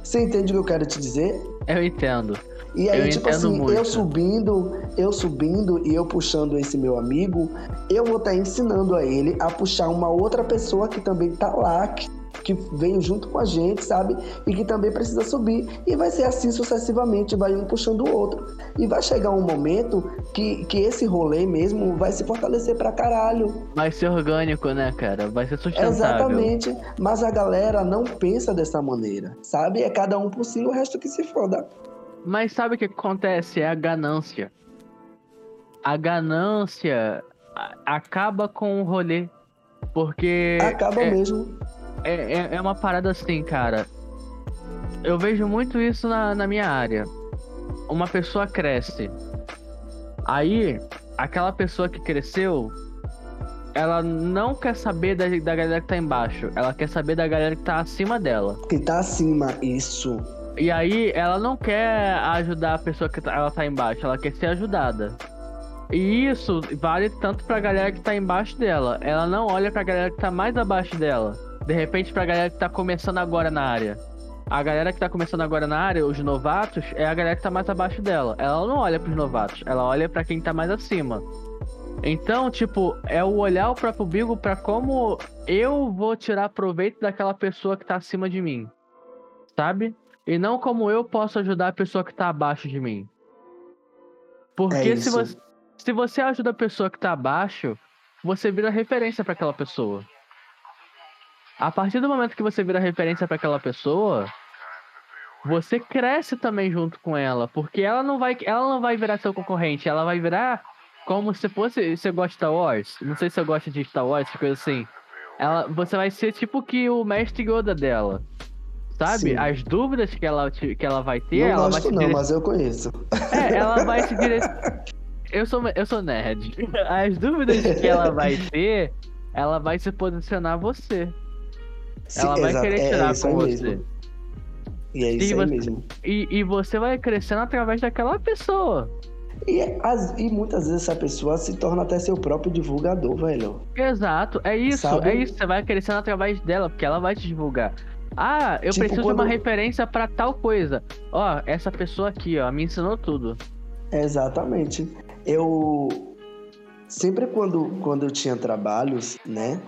Você entende o que eu quero te dizer? Eu entendo. E aí, eu tipo assim, muito. eu subindo, eu subindo e eu puxando esse meu amigo, eu vou estar tá ensinando a ele a puxar uma outra pessoa que também tá lá, que que veio junto com a gente, sabe? E que também precisa subir. E vai ser assim sucessivamente, vai um puxando o outro. E vai chegar um momento que, que esse rolê mesmo vai se fortalecer pra caralho. Vai ser orgânico, né, cara? Vai ser sustentável. Exatamente. Mas a galera não pensa dessa maneira, sabe? É cada um por si, o resto que se foda. Mas sabe o que acontece? É a ganância. A ganância acaba com o rolê. Porque. Acaba é, mesmo é, é, é uma parada assim, cara. Eu vejo muito isso na, na minha área. Uma pessoa cresce. Aí, aquela pessoa que cresceu, ela não quer saber da, da galera que tá embaixo. Ela quer saber da galera que tá acima dela. Que tá acima, isso. E aí, ela não quer ajudar a pessoa que tá, ela tá embaixo, ela quer ser ajudada. E isso vale tanto pra galera que tá embaixo dela. Ela não olha pra galera que tá mais abaixo dela. De repente, pra galera que tá começando agora na área. A galera que tá começando agora na área, os novatos, é a galera que tá mais abaixo dela. Ela não olha pros novatos, ela olha para quem tá mais acima. Então, tipo, é o olhar o próprio Bigo para como eu vou tirar proveito daquela pessoa que tá acima de mim. Sabe? E não como eu posso ajudar a pessoa que tá abaixo de mim. Porque é se, você, se você ajuda a pessoa que tá abaixo, você vira referência para aquela pessoa. A partir do momento que você vira referência para aquela pessoa, você cresce também junto com ela, porque ela não vai, ela não vai virar seu concorrente, ela vai virar como se fosse, você gosta de Star Wars, não sei se você gosta de Star Wars, coisa assim. Ela, você vai ser tipo que o mestre Yoda dela. Sabe? Sim. As dúvidas que ela, que ela vai ter, não ela gosto vai não, dire... mas eu conheço. É, ela vai se dire... eu sou eu sou nerd. [laughs] As dúvidas que ela vai [laughs] ter, ela vai se posicionar você. Sim, ela vai querer é, tirar é com você. Mesmo. E é isso e você, mesmo. E, e você vai crescendo através daquela pessoa. E, as, e muitas vezes essa pessoa se torna até seu próprio divulgador, velho. Exato, é isso, Sabe? é isso. Você vai crescendo através dela, porque ela vai te divulgar. Ah, eu tipo, preciso quando... de uma referência para tal coisa. Ó, essa pessoa aqui, ó, me ensinou tudo. Exatamente. Eu sempre quando, quando eu tinha trabalhos, né?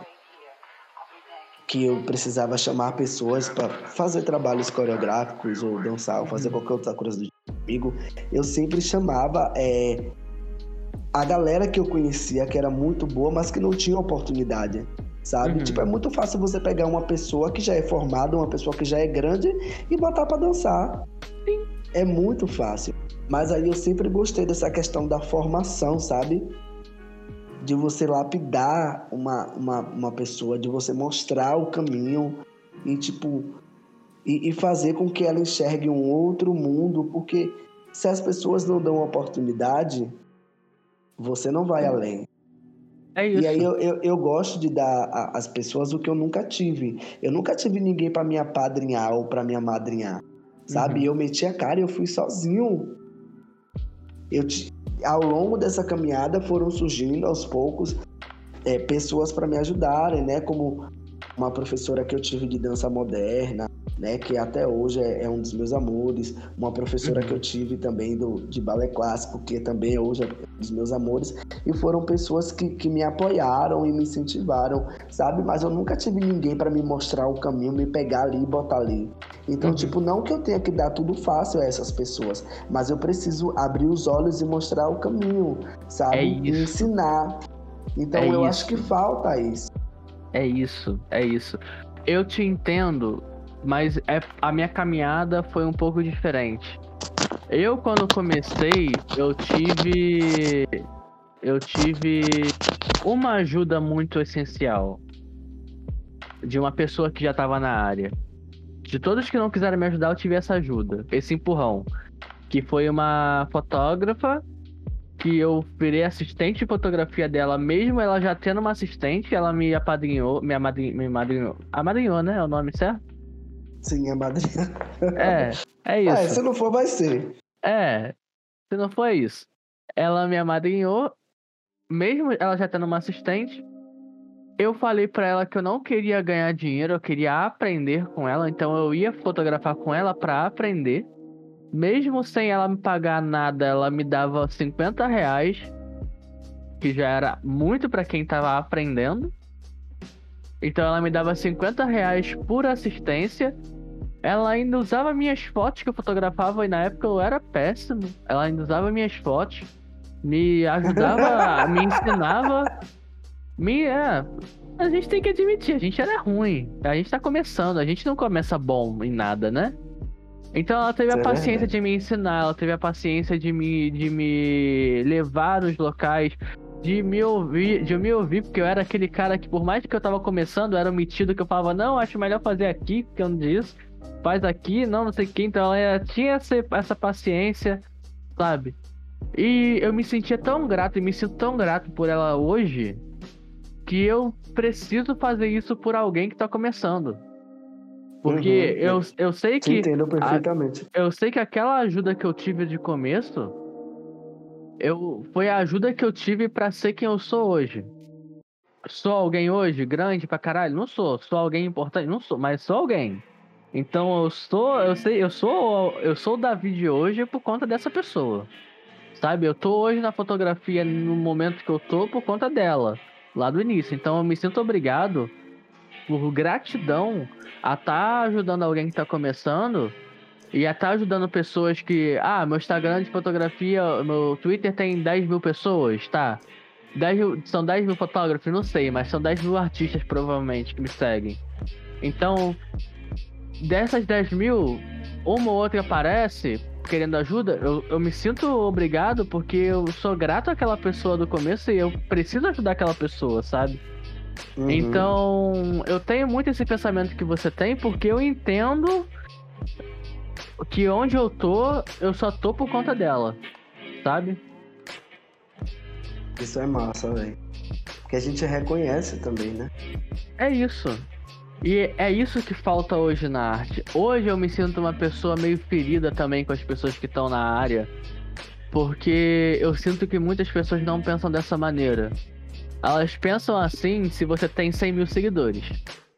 Que eu precisava chamar pessoas para fazer trabalhos coreográficos ou dançar ou fazer qualquer outra coisa do comigo, eu sempre chamava é, a galera que eu conhecia que era muito boa, mas que não tinha oportunidade, sabe? Uhum. Tipo, é muito fácil você pegar uma pessoa que já é formada, uma pessoa que já é grande e botar para dançar. Sim. É muito fácil. Mas aí eu sempre gostei dessa questão da formação, sabe? De você lapidar uma, uma, uma pessoa, de você mostrar o caminho e, tipo, e, e fazer com que ela enxergue um outro mundo, porque se as pessoas não dão oportunidade, você não vai além. É isso. E aí eu, eu, eu, gosto de dar às pessoas o que eu nunca tive. Eu nunca tive ninguém para me apadrinhar ou para me amadrinhar. Sabe? Uhum. Eu meti a cara e eu fui sozinho. Eu, ao longo dessa caminhada foram surgindo aos poucos é, pessoas para me ajudarem, né? Como uma professora que eu tive de dança moderna, né? Que até hoje é, é um dos meus amores. Uma professora que eu tive também do, de balé clássico, que também hoje dos meus amores, e foram pessoas que, que me apoiaram e me incentivaram, sabe? Mas eu nunca tive ninguém para me mostrar o caminho, me pegar ali e botar ali. Então, uhum. tipo, não que eu tenha que dar tudo fácil a essas pessoas, mas eu preciso abrir os olhos e mostrar o caminho, sabe? É e ensinar. Então, é eu isso. acho que falta isso. É isso, é isso. Eu te entendo, mas é, a minha caminhada foi um pouco diferente. Eu, quando comecei, eu tive. Eu tive uma ajuda muito essencial de uma pessoa que já estava na área. De todos que não quiseram me ajudar, eu tive essa ajuda, esse empurrão. Que foi uma fotógrafa que eu virei assistente de fotografia dela, mesmo ela já tendo uma assistente, ela me apadrinhou, me amadrinhou, amadrinhou, amadrinhou, né? É o nome certo? Sim, amadrinhou. É, é [laughs] isso. É, se não for, vai ser. É, se não for é isso. Ela me amadrinhou, mesmo ela já tendo uma assistente. Eu falei para ela que eu não queria ganhar dinheiro, eu queria aprender com ela, então eu ia fotografar com ela para aprender. Mesmo sem ela me pagar nada, ela me dava 50 reais, que já era muito para quem tava aprendendo. Então ela me dava 50 reais por assistência ela ainda usava minhas fotos que eu fotografava e na época eu era péssimo. Ela ainda usava minhas fotos, me ajudava, [laughs] me ensinava. Me, é, a gente tem que admitir, a gente era ruim. A gente tá começando, a gente não começa bom em nada, né? Então ela teve a é paciência de me ensinar, ela teve a paciência de me, de me levar nos locais, de me ouvir, de me ouvir, porque eu era aquele cara que, por mais que eu tava começando, eu era metido que eu falava, não, acho melhor fazer aqui, porque eu não disse faz aqui, não, não sei o que. Então ela tinha essa, essa paciência, sabe? E eu me sentia tão grato e me sinto tão grato por ela hoje que eu preciso fazer isso por alguém que tá começando. Porque uhum, eu, eu sei que. Entendo perfeitamente. A, eu sei que aquela ajuda que eu tive de começo eu, foi a ajuda que eu tive para ser quem eu sou hoje. Sou alguém hoje grande pra caralho? Não sou. Sou alguém importante? Não sou, mas sou alguém. Então eu sou, eu sei, eu sou, eu sou o Davi de hoje por conta dessa pessoa. Sabe? Eu tô hoje na fotografia no momento que eu tô por conta dela, lá do início. Então eu me sinto obrigado por gratidão a estar tá ajudando alguém que tá começando e a estar tá ajudando pessoas que, ah, meu Instagram de fotografia, meu Twitter tem 10 mil pessoas, tá? 10 mil, são 10 mil fotógrafos, não sei, mas são 10 mil artistas provavelmente que me seguem. Então, dessas 10 mil, uma ou outra aparece querendo ajuda, eu, eu me sinto obrigado porque eu sou grato àquela pessoa do começo e eu preciso ajudar aquela pessoa, sabe? Uhum. Então, eu tenho muito esse pensamento que você tem porque eu entendo que onde eu tô, eu só tô por conta dela, sabe? Isso é massa, velho. Porque a gente reconhece também, né? É isso. E é isso que falta hoje na arte. Hoje eu me sinto uma pessoa meio ferida também com as pessoas que estão na área. Porque eu sinto que muitas pessoas não pensam dessa maneira. Elas pensam assim se você tem 100 mil seguidores.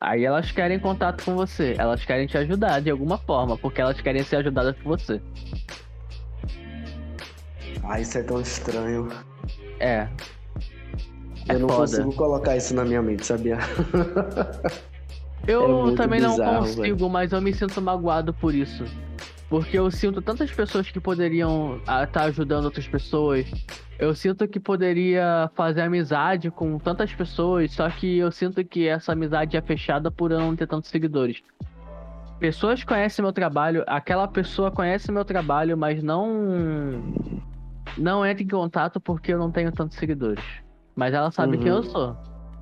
Aí elas querem contato com você. Elas querem te ajudar de alguma forma, porque elas querem ser ajudadas por você. Ah, isso é tão estranho. É. Eu é não foda. consigo colocar isso na minha mente, sabia? [laughs] Eu é também bizarro, não consigo, véio. mas eu me sinto magoado por isso. Porque eu sinto tantas pessoas que poderiam estar ah, tá ajudando outras pessoas. Eu sinto que poderia fazer amizade com tantas pessoas, só que eu sinto que essa amizade é fechada por eu não ter tantos seguidores. Pessoas conhecem meu trabalho, aquela pessoa conhece meu trabalho, mas não não entra em contato porque eu não tenho tantos seguidores. Mas ela sabe uhum. quem eu sou.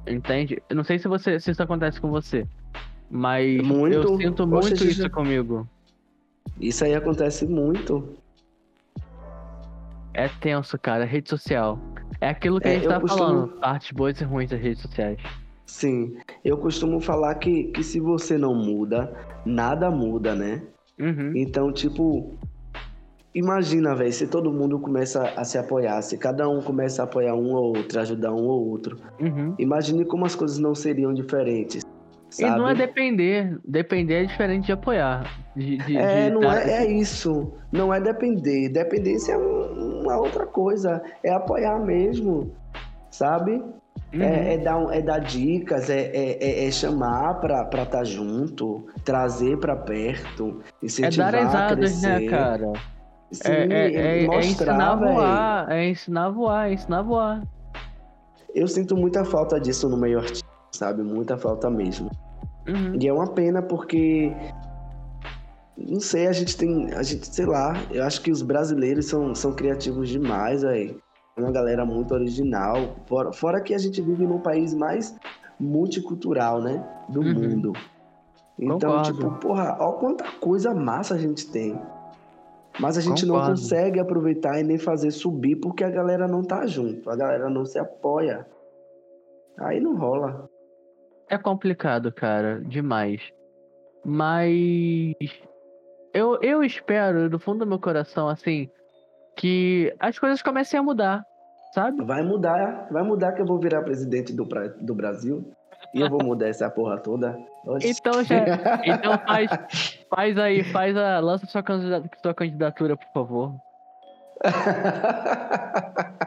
Entende? Eu não sei se você se isso acontece com você. Mas muito, eu sinto muito isso comigo. Isso aí acontece muito. É tenso, cara. Rede social. É aquilo que é, a gente tá costumo... falando. Partes boas e ruins das redes sociais. Sim. Eu costumo falar que, que se você não muda, nada muda, né? Uhum. Então, tipo, imagina, velho, se todo mundo começa a se apoiar, se cada um começa a apoiar um ou outro, ajudar um ou outro. Uhum. Imagine como as coisas não seriam diferentes E não é depender. Depender é diferente de apoiar. De, de, é, de não dar- é, é isso. Não é depender. Dependência é um- uma outra coisa. É apoiar mesmo, sabe? Uhum. É, é dar, é dar dicas, é, é, é- é chamar pra estar junto, trazer pra perto, É incentivar dar as a asas, né, cara? Sim, É, é, é, é mostrar, ensinar a véi. voar. É ensinar a voar, é ensinar a voar. Eu sinto muita falta disso no meio artístico, sabe? Muita falta mesmo. Uhum. E é uma pena porque não sei, a gente tem, a gente, sei lá, eu acho que os brasileiros são, são criativos demais, aí. É uma galera muito original. Fora, fora que a gente vive num país mais multicultural, né, do Uhum. mundo. Então, Concordo. tipo, porra, ó quanta coisa massa a gente tem. Mas a gente não Concordo. consegue aproveitar e nem fazer subir porque a galera não tá junto, a galera não se apoia. Aí não rola. É complicado, cara, demais. Mas eu, eu espero, do fundo do meu coração, assim, que as coisas comecem a mudar, sabe? Vai mudar, vai mudar que eu vou virar presidente do, pra- do Brasil e eu vou mudar essa porra toda. Oxi. Então já, [laughs] então faz, faz aí, faz a, lança sua candidata- sua candidatura, por favor. [laughs]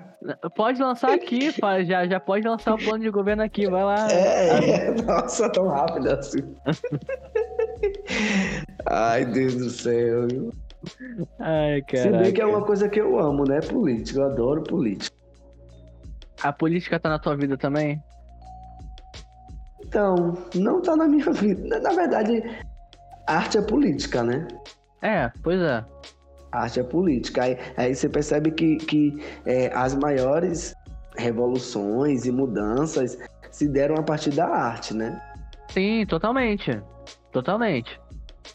Pode lançar aqui, já, já pode lançar o plano de governo aqui, vai lá. É, é, [laughs] nossa, tão rápido assim. [laughs] Ai, Deus do céu. Ai, Se bem que é cara. uma coisa que eu amo, né? Política, eu adoro política. A política tá na tua vida também? Então, não tá na minha vida. Na verdade, arte é política, né? É, pois é. Arte é política. Aí, aí você percebe que, que é, as maiores revoluções e mudanças se deram a partir da arte, né? Sim, totalmente. Totalmente.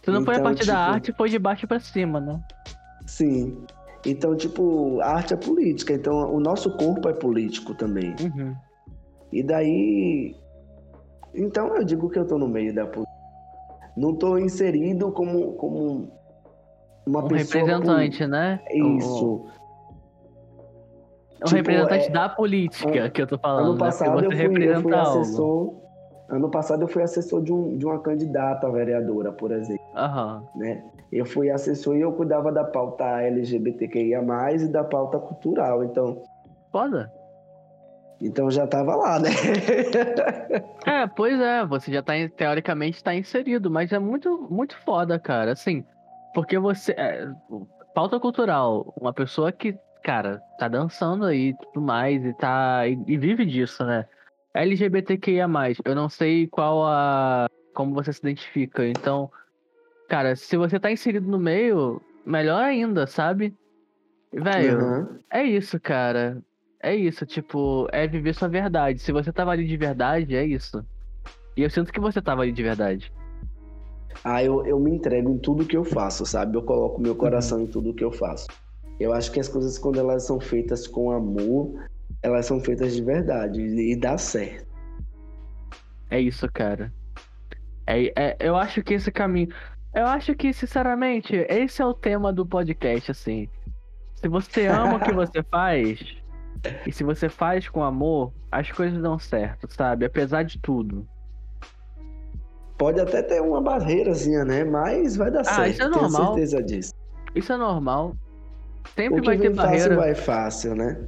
Se não foi a Então, partir da tipo- arte, foi de baixo pra cima, né? Sim. Então, tipo, a arte é política. Então, o nosso corpo é político também. Uhum. E daí. Então, eu digo que eu tô no meio da política. Não tô inserido como, como uma Um pessoa. representante, né? Isso. Um Tipo, representante é- da política que eu tô falando. Ano né? passado Porque eu fui, eu fui assessor. Ano passado eu fui assessor de, um, de uma candidata vereadora, por exemplo. Aham. Né? Eu fui assessor e eu cuidava da pauta LGBTQIA, e da pauta cultural. Então, Foda. então já tava lá, né? [laughs] É, pois é, você já tá, teoricamente tá inserido, mas é muito, muito foda, cara, assim, porque você, é, pauta cultural, uma pessoa que, cara, tá dançando aí e tudo mais, e tá, e, e vive disso, né, LGBTQIA+, eu não sei qual a, como você se identifica, então, cara, se você tá inserido no meio, melhor ainda, sabe? Velho, Uhum. é isso, cara. É isso, tipo, é viver sua verdade. Se você tava ali de verdade, é isso. E eu sinto que você tava ali de verdade. Ah, eu, eu me entrego em tudo que eu faço, sabe? Eu coloco meu coração Uhum. em tudo que eu faço. Eu acho que as coisas, quando elas são feitas com amor, elas são feitas de verdade e dá certo. É isso, cara. É, é- eu acho que esse caminho. Eu acho que, sinceramente, esse é o tema do podcast, assim. Se você ama o que você [laughs] faz, e se você faz com amor, as coisas dão certo, sabe? Apesar de tudo. Pode até ter uma barreirazinha, né? Mas vai dar Ah, certo. isso é tenho normal. certeza disso. Isso é normal. Sempre O que vai ter vem fácil barreira. vai fácil, né?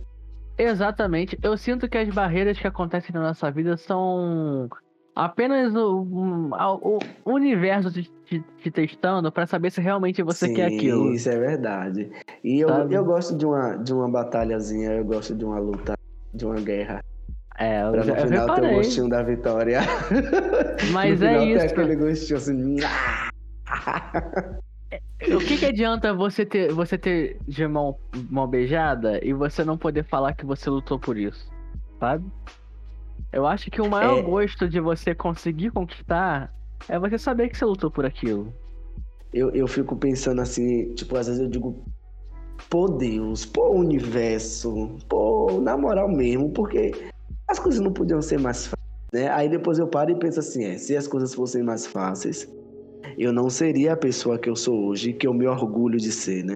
Exatamente. Eu sinto que as barreiras que acontecem na nossa vida são apenas o, um- o- universo te, te- te testando pra saber se realmente você Sim, quer aquilo. Isso é verdade. E eu, Sabe? eu gosto de uma, de uma batalhazinha, eu gosto de uma luta, de uma guerra. É, eu, Pra já, no final ter o reparei. gostinho da vitória. [laughs] Mas no é final ter isso. aquele gostinho assim. O que, que adianta você ter, você ter de mão, mão beijada e você não poder falar que você lutou por isso? Sabe? Eu acho que o maior É. gosto de você conseguir conquistar é você saber que você lutou por aquilo. Eu, eu fico pensando assim, tipo, às vezes eu digo, pô Deus, pô universo, pô, na moral mesmo, porque as coisas não podiam ser mais fáceis, né? Aí depois eu paro e penso assim, é, se as coisas fossem mais fáceis, eu não seria a pessoa que eu sou hoje, que eu me orgulho de ser, né?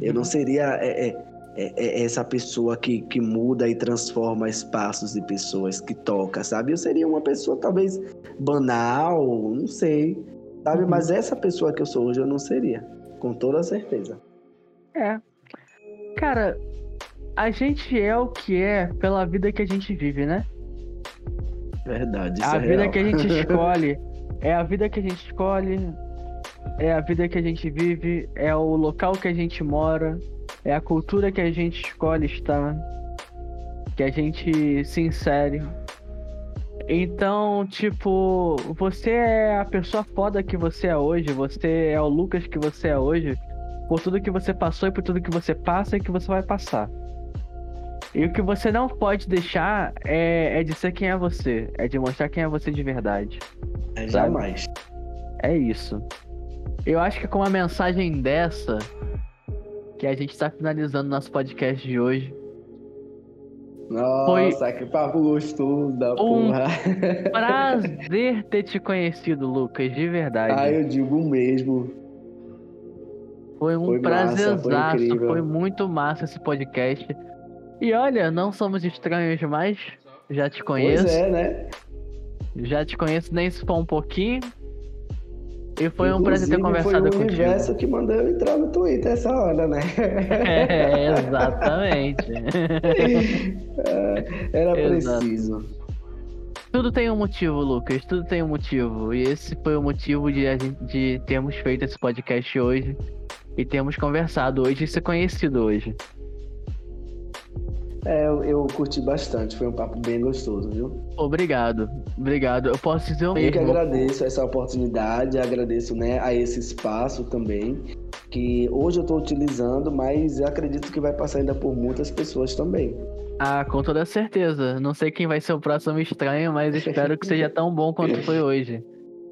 Eu não seria é, é, é, é essa pessoa que, que muda e transforma espaços e pessoas, que toca, sabe? Eu seria uma pessoa talvez banal, não sei. Sabe? Uhum. Mas essa pessoa que eu sou hoje eu não seria. Com toda certeza. É. Cara, a gente é o que é pela vida que a gente vive, né? Verdade. a é vida real. que a gente [laughs] escolhe. é a vida que a gente escolhe. É a vida que a gente vive. É o local que a gente mora. É a cultura que a gente escolhe estar. Que a gente se insere. Então, tipo, você é a pessoa foda que você é hoje, você é o Lucas que você é hoje, por tudo que você passou e por tudo que você passa e que você vai passar. E o que você não pode deixar é, é de ser quem é você, é de mostrar quem é você de verdade. É, jamais. É isso. Eu acho que com uma mensagem dessa, que a gente está finalizando nosso podcast de hoje. Nossa, Foi que papo gostoso da um porra. [laughs] Prazer ter te conhecido, Lucas, de verdade. Ah, eu digo mesmo. Foi um prazerzaço, foi, foi muito massa esse podcast. E olha, não somos estranhos mais. Já te conheço. Pois é, né? Já te conheço nem se for um pouquinho. E foi Inclusive, um prazer ter conversado foi o contigo. universo que mandou eu entrar no Twitter essa hora, né? É, exatamente. [laughs] É, era Exato. preciso. Tudo tem um motivo, Lucas. Tudo tem um motivo. E esse foi o motivo de, gente, de termos feito esse podcast hoje. E termos conversado hoje e ser conhecido hoje. É, eu, eu, curti bastante, foi um papo bem gostoso, viu? Obrigado, obrigado. Eu posso dizer o mesmo. Eu que agradeço essa oportunidade, agradeço né, a esse espaço também, que hoje eu estou utilizando, mas eu acredito que vai passar ainda por muitas pessoas também. Ah, com toda certeza. Não sei quem vai ser o próximo estranho, mas espero que seja tão bom quanto foi hoje.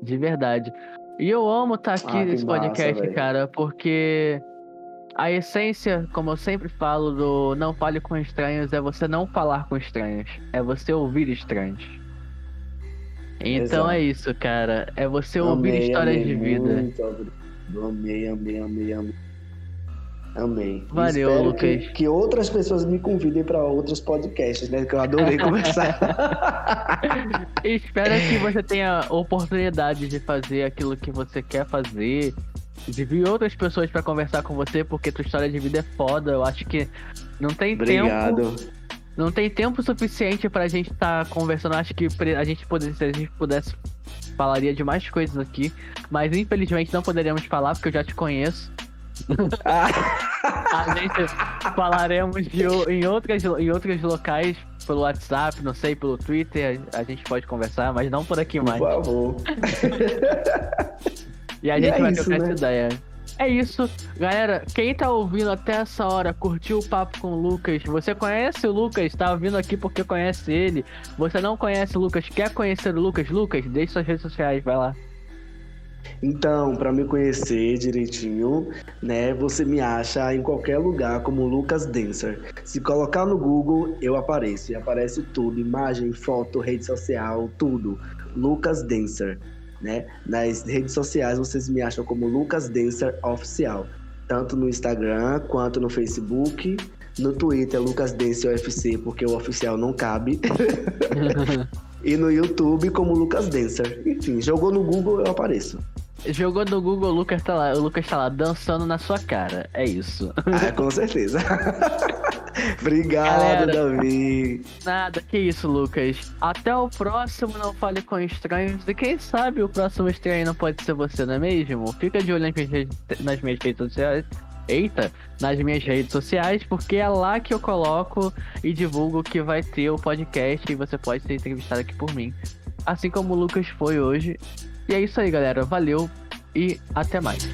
De verdade. E eu amo estar [laughs] aqui ah, nesse podcast, massa, cara, porque a essência, como eu sempre falo, do não fale com estranhos é você não falar com estranhos. É você ouvir estranhos. Então Exato. é isso, cara. É você amei, ouvir histórias amei de vida. Muito amei, amei, amei, amei. Amei. Valeu, Espero Lucas. Que, que, outras pessoas me convidem para outros podcasts, né? Que eu adorei [laughs] conversar. Espero que você tenha oportunidade de fazer aquilo que você quer fazer de vir outras pessoas para conversar com você, porque tua história de vida é foda. Eu acho que não tem Obrigado. tempo. Não tem tempo suficiente pra gente estar tá conversando. Acho que a gente poderia, se a gente pudesse, falaria de mais coisas aqui. Mas infelizmente não poderíamos falar, porque eu já te conheço. [laughs] a gente falaremos de, em, outras, em outros locais, pelo WhatsApp, não sei, pelo Twitter, a gente pode conversar, mas não por aqui mais. Por favor. [laughs] E a e gente é vai isso, trocar né? essa ideia. É isso, galera. Quem tá ouvindo até essa hora, curtiu o papo com o Lucas? Você conhece o Lucas? Tá ouvindo aqui porque conhece ele? Você não conhece o Lucas? Quer conhecer o Lucas? Lucas, deixe suas redes sociais, vai lá. Então, para me conhecer direitinho, né, você me acha em qualquer lugar como Lucas Dancer. Se colocar no Google, eu apareço. E aparece tudo: imagem, foto, rede social, tudo. Lucas Dancer. Né? Nas redes sociais vocês me acham como Lucas Dancer Oficial, tanto no Instagram quanto no Facebook. No Twitter, Lucas Dancer UFC, porque o oficial não cabe. [laughs] e no YouTube como Lucas Dancer. Enfim, jogou no Google, eu apareço. Jogou no Google, o Lucas tá lá, o Lucas tá lá dançando na sua cara. É isso. Ah, com certeza. [laughs] Obrigado, Galera, Davi. Nada, que isso, Lucas. Até o próximo Não Fale com Estranhos. E quem sabe o próximo estranho não pode ser você, não é mesmo? Fica de olho nas minhas, nas minhas redes sociais. Eita, nas minhas redes sociais, porque é lá que eu coloco e divulgo que vai ter o podcast e você pode ser entrevistado aqui por mim. Assim como o Lucas foi hoje. E é isso aí, galera. Valeu e até mais.